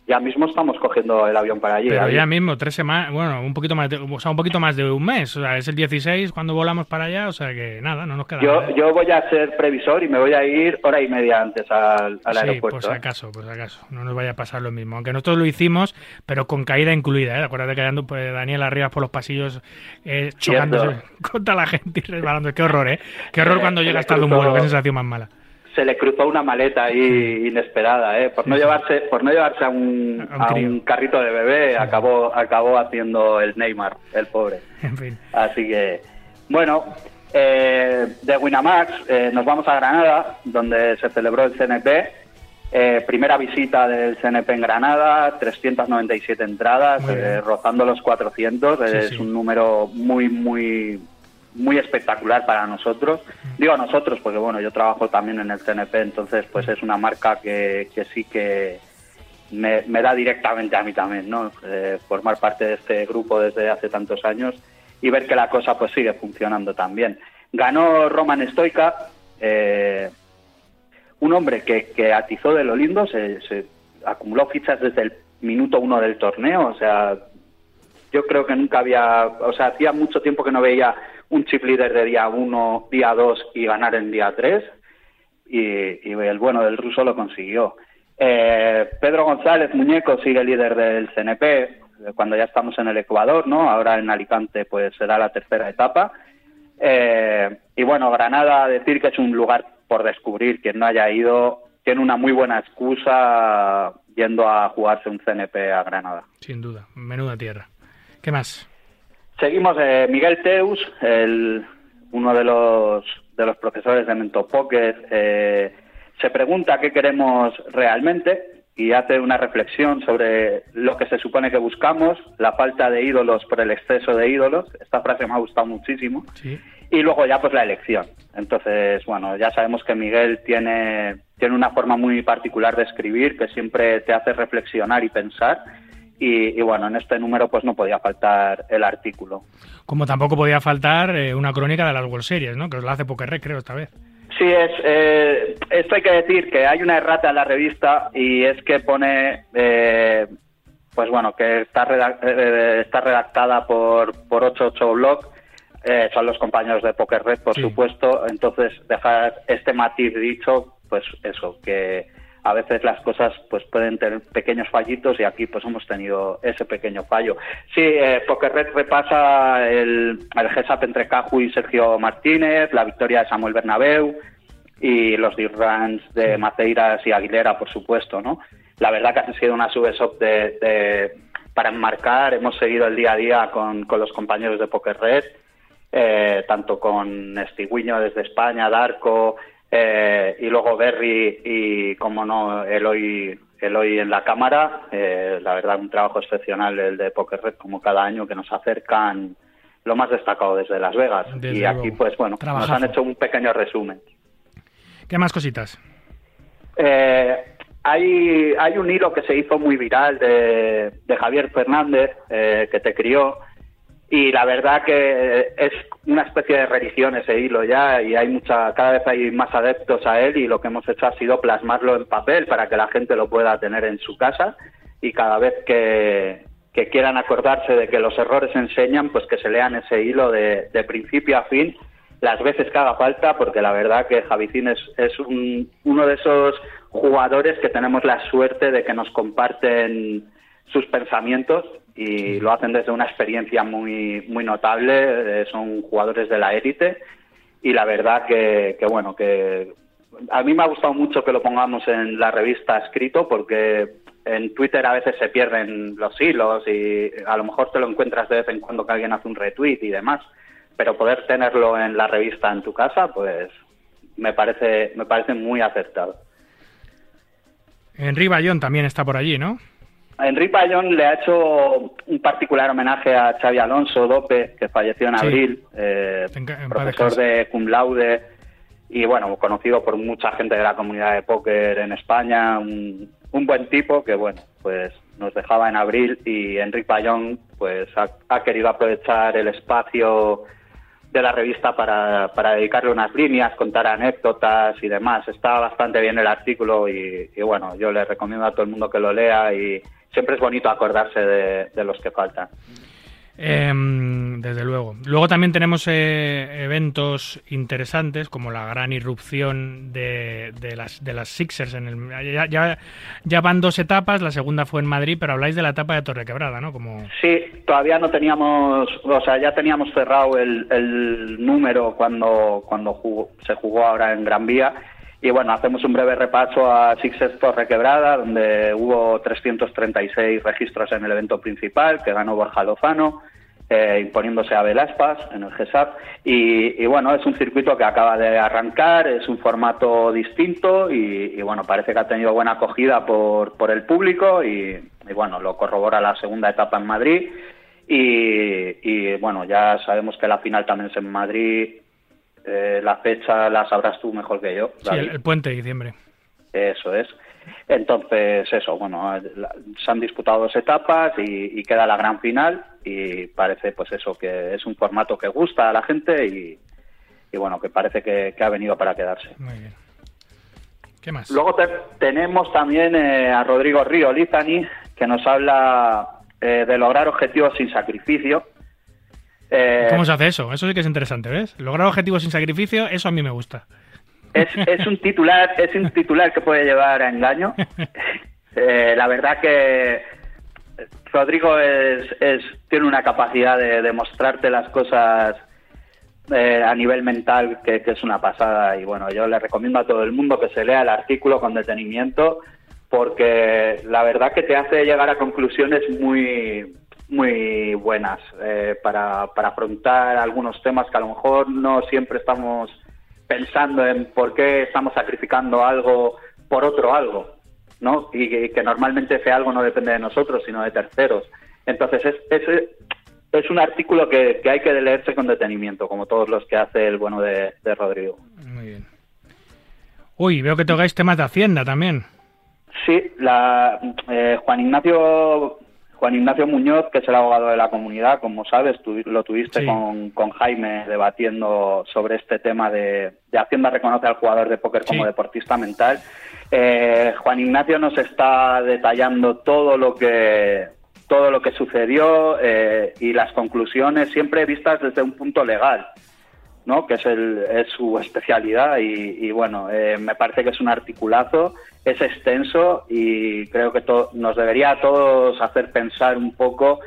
ya mismo estamos cogiendo el avión para allí. Pero David. ya mismo, tres semanas, bueno, un poquito más de, o sea, un poquito más de un mes. O sea, es el 16 cuando volamos para allá, o sea que nada, no nos queda nada. Yo, yo voy a ser previsor y me voy a ir hora y media antes al, al sí, aeropuerto. por si ¿eh? acaso, por si acaso. No nos vaya a pasar lo mismo. Aunque nosotros lo hicimos, pero con caída incluida, ¿eh? Acuérdate que ando, pues, Daniel arriba por los pasillos eh, chocándose contra la gente y resbalando. Qué horror, ¿eh? Qué horror Eh, cuando se llegas le tarde a un vuelo, qué sensación más mala. Se le cruzó una maleta ahí inesperada, ¿eh? Por no llevarse, por no llevarse a un, A un a crío. un carrito de bebé, acabó, acabó haciendo el Neymar, el pobre. En fin. Así que, bueno, eh, de Winamax eh, nos vamos a Granada, donde se celebró el CNP. Eh, primera visita del CNP en Granada, 397 entradas, eh, rozando los 400. Sí, es sí. un número muy, muy, muy espectacular para nosotros. Digo nosotros porque, bueno, yo trabajo también en el CNP, entonces, pues es una marca que, que sí que me, me da directamente a mí también, ¿no? Eh, formar parte de este grupo desde hace tantos años y ver que la cosa pues sigue funcionando también. Ganó Roman Stoica, eh, un hombre que, que atizó de lo lindo, se, se acumuló fichas desde el minuto uno del torneo, o sea, yo creo que nunca había, o sea, hacía mucho tiempo que no veía un chip líder de día uno, día dos y ganar en día tres, y, y el bueno del ruso lo consiguió. Eh, Pedro González Muñeco sigue líder del CNP eh, cuando ya estamos en el Ecuador, ¿no? Ahora en Alicante pues será la tercera etapa. Eh, y bueno, Granada, decir que es un lugar por descubrir, quien no haya ido, tiene una muy buena excusa yendo a jugarse un CNP a Granada. Sin duda, menuda tierra. ¿Qué más? Seguimos, eh, Miguel Teus, el, uno de los, de los profesores de Mento Poker, eh, se pregunta qué queremos realmente y hace una reflexión sobre lo que se supone que buscamos, la falta de ídolos por el exceso de ídolos. Esta frase me ha gustado muchísimo. Y luego ya pues la elección. Entonces, bueno, ya sabemos que Miguel tiene, tiene una forma muy particular de escribir que siempre te hace reflexionar y pensar. Y, y bueno, en este número pues no podía faltar el artículo. Como tampoco podía faltar eh, una crónica de las World Series, ¿no? Que os la hace Poker creo, esta vez. Sí, es, eh, esto hay que decir que hay una errata en la revista y es que pone, eh, pues bueno, que está, redac- eh, está redactada por, por 88 Blog, eh, son los compañeros de Poker Red, por Sí. supuesto, entonces dejar este matiz dicho, pues eso, que a veces las cosas pues pueden tener pequeños fallitos y aquí pues hemos tenido ese pequeño fallo. Sí, eh, Poker Red repasa el, el GESAP entre Caju y Sergio Martínez, la victoria de Samuel Bernabeu y los runs de Maceiras y Aguilera, por supuesto, ¿no? La verdad que ha sido una subesop de, de- para enmarcar, hemos seguido el día a día con, con los compañeros de Poker Red, eh, tanto con Estigüiño desde España, Darko, eh, y luego Berry y, como no, Eloy, Eloy en la cámara. Eh, la verdad, un trabajo excepcional el de Poker Red, como cada año, que nos acercan lo más destacado desde Las Vegas. Desde y aquí, pues bueno, nos han hecho un pequeño resumen. ¿Qué más cositas? Eh, hay, hay un hilo que se hizo muy viral de, de Javier Fernández, eh, que te crió, y la verdad que es una especie de religión ese hilo ya, y hay mucha, cada vez hay más adeptos a él, y lo que hemos hecho ha sido plasmarlo en papel para que la gente lo pueda tener en su casa, y cada vez que, quieran acordarse de que los errores enseñan, pues que se lean ese hilo de, de principio a fin las veces que haga falta, porque la verdad que Javicín es, es un- uno de esos jugadores que tenemos la suerte de que nos comparten sus pensamientos y lo hacen desde una experiencia muy, muy notable, eh, son jugadores de la élite y la verdad que, que bueno, que a mí me ha gustado mucho que lo pongamos en la revista escrito porque en Twitter a veces se pierden los hilos y a lo mejor te lo encuentras de vez en cuando que alguien hace un retweet y demás, pero poder tenerlo en la revista en tu casa, pues me parece me parece muy acertado. Henry Bayón también está por allí, ¿no? Henry Payón le ha hecho un particular homenaje a Xavi Alonso Dope, que falleció en Sí. abril, eh, En profesor de cum laude y bueno, conocido por mucha gente de la comunidad de póker en España, un, un buen tipo que bueno, pues nos dejaba en abril y Henry Payón pues ha, ha querido aprovechar el espacio de la revista para, para dedicarle unas líneas, contar anécdotas y demás. Está bastante bien el artículo y, y, bueno, yo le recomiendo a todo el mundo que lo lea y siempre es bonito acordarse de, de los que faltan. Em, desde luego. Luego también tenemos eh, eventos interesantes como la gran irrupción de, de las, de las Sixers. En el, ya, ya, ya van dos etapas, la segunda fue en Madrid, pero habláis de la etapa de Torrequebrada, ¿no? Como... Sí, todavía no teníamos, o sea, ya teníamos cerrado el, el número cuando, cuando jugó- se jugó ahora en Gran Vía. Y bueno, hacemos un breve repaso a Sixers Torre Quebrada, donde hubo 336 registros en el evento principal, que ganó Borja Lozano, eh, imponiéndose a Velaspas en el GESAP. Y, bueno, es un circuito que acaba de arrancar, es un formato distinto y, bueno, parece que ha tenido buena acogida por, por el público y, bueno, lo corrobora la segunda etapa en Madrid. Y, bueno, ya sabemos que la final también es en Madrid. Eh, la fecha la sabrás tú mejor que yo. Sí, el, el puente de diciembre. Eso es. Entonces, eso, bueno, la- se han disputado dos etapas y, y queda la gran final y parece, pues eso, que es un formato que gusta a la gente y, y bueno, que parece que, que ha venido para quedarse. Muy bien. ¿Qué más? Luego te- tenemos también eh, a Rodrigo Río Lizani, que nos habla eh, de lograr objetivos sin sacrificio. Eh, ¿Cómo se hace eso? Eso sí que es interesante, ¿ves? Lograr objetivos sin sacrificio, eso a mí me gusta. es, es un titular es un titular que puede llevar a engaño Eh, la verdad que Rodrigo es, es tiene una capacidad de demostrarte las cosas eh, a nivel mental que, que es una pasada y bueno, yo le recomiendo a todo el mundo que se lea el artículo con detenimiento porque la verdad que te hace llegar a conclusiones muy muy buenas eh, para, para afrontar algunos temas que a lo mejor no siempre estamos pensando en por qué estamos sacrificando algo por otro algo, ¿no? Y que, que normalmente ese algo no depende de nosotros, sino de terceros. Entonces, es, es, es un artículo que, que hay que leerse con detenimiento, como todos los que hace el bueno de, de Rodrigo. Muy bien. Uy, veo que tocáis temas de Hacienda también. Sí, la, eh, Juan Ignacio Juan Ignacio Muñoz, que es el abogado de la comunidad, como sabes, tú lo tuviste Sí. con, con Jaime debatiendo sobre este tema de, de Hacienda reconoce al jugador de póker como deportista mental. Eh, Juan Ignacio nos está detallando todo lo que todo lo que sucedió eh, y las conclusiones siempre vistas desde un punto legal. ¿No? que es, el, es su especialidad y, y bueno, eh, me parece que es un articulazo, es extenso y creo que to- nos debería a todos hacer pensar un poco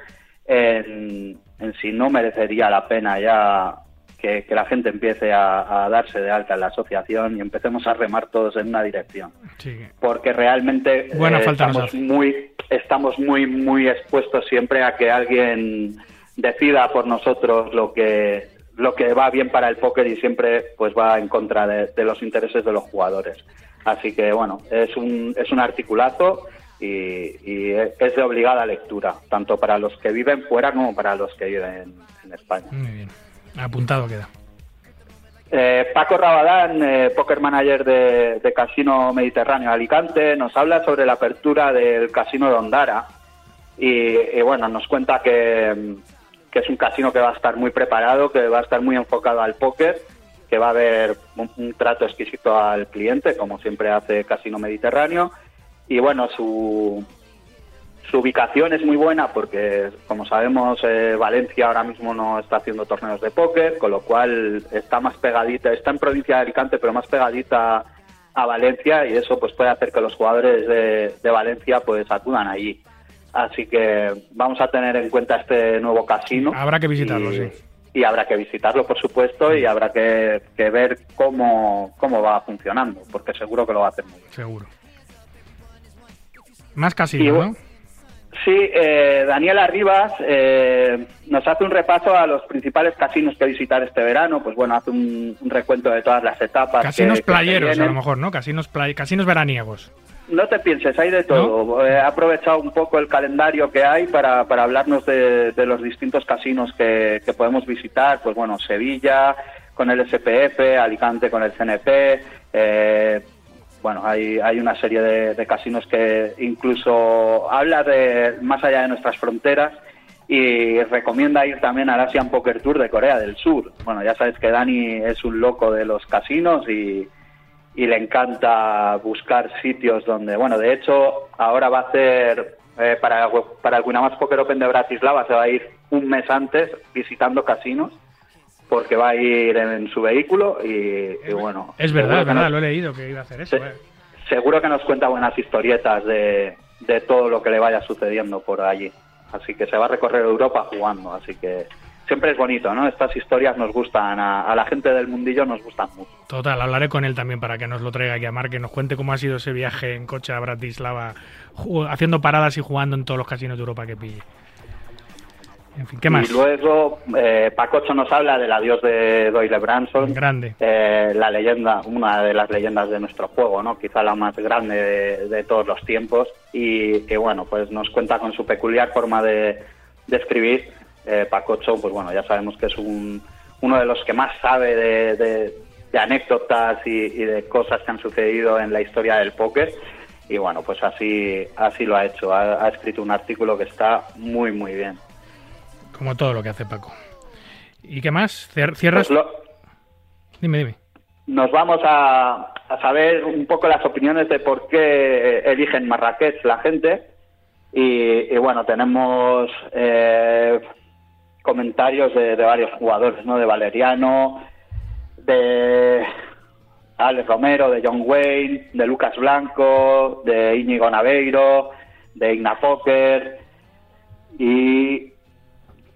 en, en si no merecería la pena ya que, que la gente empiece a, a darse de alta en la asociación y empecemos a remar todos en una dirección Sí. porque realmente Buena eh, falta estamos muy estamos muy muy expuestos siempre a que alguien decida por nosotros lo que lo que va bien para el póker y siempre pues va en contra de, de los intereses de los jugadores así que bueno es un es un articulazo y, y es de obligada lectura tanto para los que viven fuera como para los que viven en España Muy bien. Apuntado queda. eh, Paco Rabadán, eh, poker manager de, de Casino Mediterráneo Alicante, nos habla sobre la apertura del Casino de Ondara y, y, bueno, nos cuenta que, que es un casino que va a estar muy preparado, que va a estar muy enfocado al póker, que va a haber un, trato exquisito al cliente, como siempre hace Casino Mediterráneo y bueno, su, su ubicación es muy buena porque, como sabemos, eh, Valencia ahora mismo no está haciendo torneos de póker, con lo cual está más pegadita, está en provincia de Alicante, pero más pegadita a Valencia y eso pues puede hacer que los jugadores de, de Valencia pues acudan allí. Así que vamos a tener en cuenta este nuevo casino. Habrá que visitarlo, y, sí. y habrá que visitarlo, por supuesto, y habrá que, que ver cómo, cómo va funcionando, porque seguro que lo va a hacer muy bien. Seguro. Más casinos, bu- ¿no? Sí, eh, Daniela Rivas eh, nos hace un repaso a los principales casinos que visitar este verano. Pues bueno, hace un, un recuento de todas las etapas. Casinos que- que se playeros, a lo mejor, ¿no? Casinos, play- casinos veraniegos. No te pienses, hay de todo. He aprovechado un poco el calendario que hay para, para hablarnos de, de los distintos casinos que, que podemos visitar. Pues bueno, Sevilla con el SPF, Alicante con el CNP. eh, bueno, hay, hay una serie de, de casinos que incluso habla de más allá de nuestras fronteras y recomienda ir también al Asian Poker Tour de Corea del Sur. Bueno, ya sabes que Dani es un loco de los casinos y, y le encanta buscar sitios donde, bueno, de hecho, ahora va a hacer eh, para, para el Winamax Poker Open de Bratislava, se va a ir un mes antes visitando casinos porque va a ir en, su vehículo y, y bueno. Es verdad, es verdad, nos- lo he leído que iba a hacer eso. Eh. seguro que nos cuenta buenas historietas de, de todo lo que le vaya sucediendo por allí. Así que se va a recorrer Europa jugando, así que siempre es bonito, ¿no? Estas historias nos gustan, a, a la gente del mundillo nos gustan mucho. Total, hablaré con él también para que nos lo traiga aquí a Mar, que nos cuente cómo ha sido ese viaje en coche a Bratislava, haciendo paradas y jugando en todos los casinos de Europa que pille. En fin, ¿qué más? Y luego eh, Pacocho nos habla del adiós de Doyle Branson. Grande. Eh, la leyenda, una de las leyendas de nuestro juego, ¿no? Quizá la más grande de, de todos los tiempos. Y que bueno, pues nos cuenta con su peculiar forma de, de escribir. Eh, Pacocho, pues bueno, ya sabemos que es un, uno de los que más sabe de, de- de anécdotas y, y de cosas que han sucedido en la historia del póker. Y bueno, pues así, así lo ha hecho. Ha, ha escrito un artículo que está muy, muy bien. Como todo lo que hace Paco. ¿Y qué más? ¿Cierras? Pues lo- Dime, dime. nos vamos a, a saber un poco las opiniones de por qué eligen Marrakech la gente. Y, y bueno, tenemos eh, comentarios de, de varios jugadores, ¿no? De Valeriano, de Alex Romero, de John Wayne, de Lucas Blanco, de Íñigo Naveiro, de Igna Poker y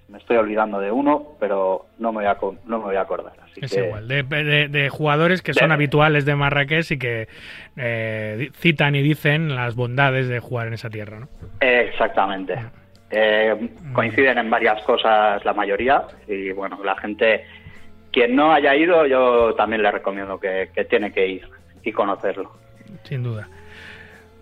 me estoy olvidando de uno, pero no me voy a, no me voy a acordar. Así Es que, igual, de, de- de jugadores que son De- habituales de Marrakech y que eh, citan y dicen las bondades de jugar en esa tierra, ¿no? Exactamente. Eh, coinciden en varias cosas la mayoría y bueno, la gente, quien no haya ido, yo también le recomiendo que, que tiene que ir y conocerlo. Sin duda.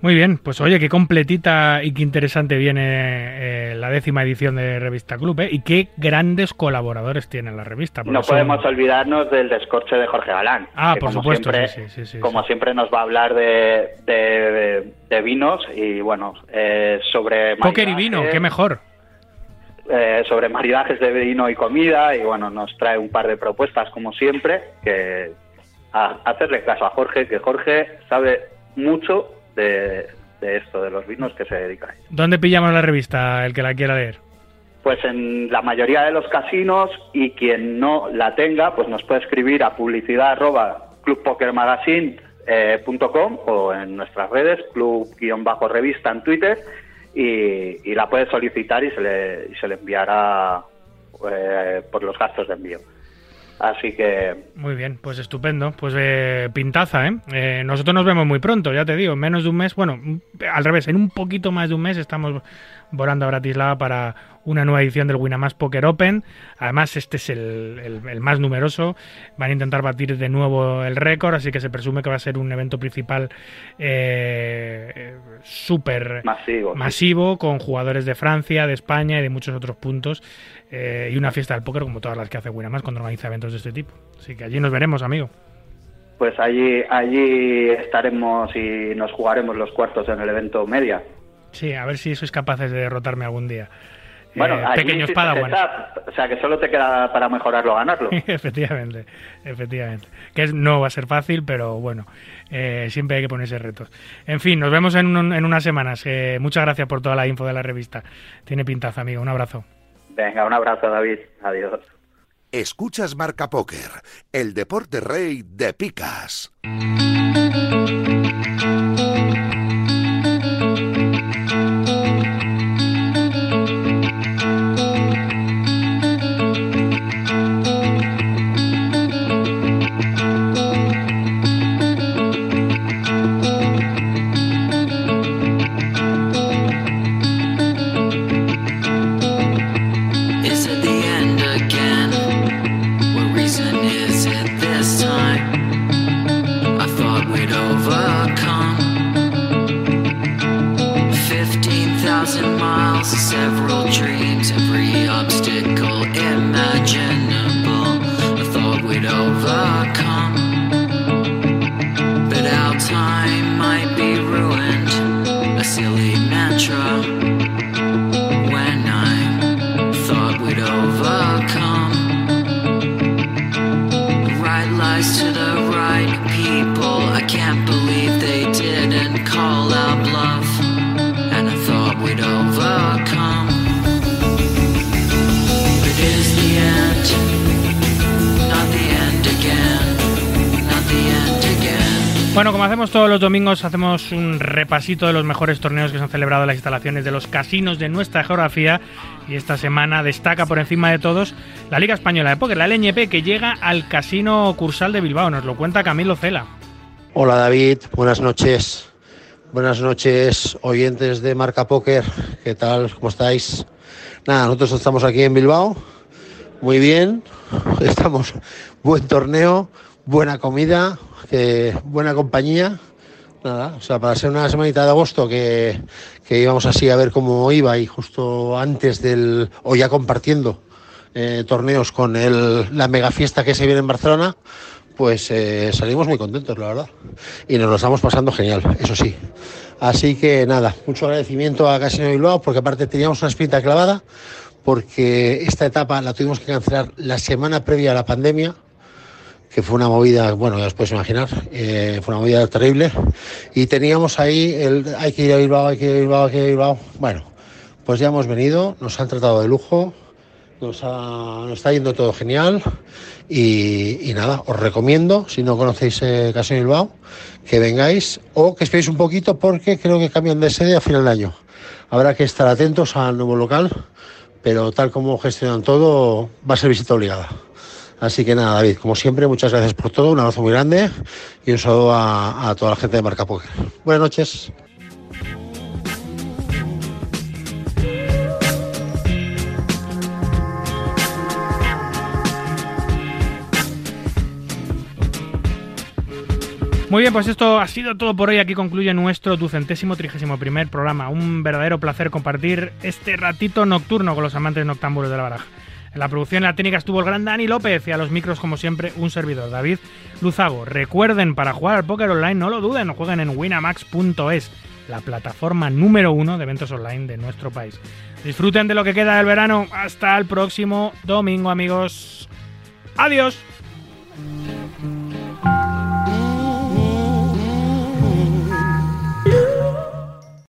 Muy bien, pues oye, qué completita y qué interesante viene eh, la décima edición de Revista Club, ¿eh? Y qué grandes colaboradores tiene la revista. No son- podemos olvidarnos del descorche de Jorge Galán. Ah, que por como supuesto, siempre- sí, sí, sí, sí, como siempre nos va a hablar de, de- de vinos y bueno, eh, sobre Póker y vino, maridajes, qué mejor. eh, sobre maridajes de vino y comida y bueno, nos trae un par de propuestas como siempre, que a, hacerle caso a Jorge, que Jorge sabe mucho de, de esto, de los vinos que se dedica a ello. ¿Dónde pillamos la revista, el que la quiera leer? Pues en la mayoría de los casinos y quien no la tenga, pues nos puede escribir a publicidad arroba clubpokermagazine.com o en nuestras redes, club-revista en Twitter y, y la puede solicitar y se le, y se le enviará eh, por los gastos de envío. Así que Muy bien, pues estupendo. Pues eh, pintaza, ¿eh? Eh, Nosotros nos vemos muy pronto, ya te digo, en menos de un mes, bueno, al revés, en un poquito más de un mes estamos volando a Bratislava para una nueva edición del Winamax Poker Open. Además, este es el, el- el más numeroso. Van a intentar batir de nuevo el récord, así que se presume que va a ser un evento principal eh, súper masivo. sí. masivo con jugadores de Francia, de España y de muchos otros puntos eh, y una fiesta del póker como todas las que hace Winamax cuando organiza eventos de este tipo. Así que allí nos veremos, amigo. Pues allí, allí estaremos y nos jugaremos los cuartos en el evento media. Sí, a ver si sois capaces de derrotarme algún día. Bueno, Eh, allí pequeños Padawan. o sea que solo te queda para mejorarlo ganarlo. efectivamente, efectivamente. Que es- no va a ser fácil, pero bueno, eh, siempre hay que ponerse retos. En fin, nos vemos en, un- en unas semanas. Eh, muchas gracias por toda la info de la revista. Tiene pintaza, amigo. Un abrazo. Venga, un abrazo David, adiós. Escuchas Marca Póker, el deporte rey de picas. 15,000 miles, several dreams, every obstacle imaginable. I thought we'd overcome. But our time might be ruined, a silly mantra Bueno, como hacemos todos los domingos, hacemos un repasito de los mejores torneos que se han celebrado en las instalaciones de los casinos de nuestra geografía. Y esta semana destaca por encima de todos la Liga Española de Póker, la LNP, que llega al Casino Cursal de Bilbao. Nos lo cuenta Camilo Cela. Hola David, buenas noches. Buenas noches, oyentes de Marca Póker. ¿Qué tal? ¿Cómo estáis? Nada, nosotros estamos aquí en Bilbao. Muy bien. Estamos. Buen torneo, buena comida, buena compañía. Nada, o sea, para ser una semanita de agosto que, que íbamos así a ver cómo iba y justo antes del. o ya compartiendo eh, torneos con el, la mega fiesta que se viene en Barcelona, pues eh, salimos muy contentos, la verdad. Y nos lo estamos pasando genial, eso sí. Así que nada, mucho agradecimiento a Casino Bilbao, porque aparte teníamos una espinta clavada, porque esta etapa la tuvimos que cancelar la semana previa a la pandemia, que fue una movida, bueno, ya os podéis imaginar, eh, fue una movida terrible. Y teníamos ahí el hay que ir a Bilbao, hay que ir a Bilbao, hay que ir a Bilbao. Bueno, pues ya hemos venido, nos han tratado de lujo, nos, está yendo todo genial y, y nada, os recomiendo, si no conocéis eh, Casino Bilbao, que vengáis o que esperéis un poquito porque creo que cambian de sede a final de año. Habrá que estar atentos al nuevo local pero tal como gestionan todo, va a ser visita obligada. Así que nada, David, como siempre, muchas gracias por todo, un abrazo muy grande y un saludo a, toda la gente de Marca Poker. Buenas noches. Muy bien, pues esto ha sido todo por hoy. Aquí concluye nuestro ducentésimo trigésimo primer programa. Un verdadero placer compartir este ratito nocturno con los amantes noctámbulos de la baraja. En la producción y la técnica estuvo el gran Dani López y a los micros, como siempre, un servidor, David Luzago. Recuerden, para jugar al póker online, no lo duden, jueguen en winamax.es, la plataforma número uno de eventos online de nuestro país. Disfruten de lo que queda del verano. Hasta el próximo domingo, amigos. Adiós.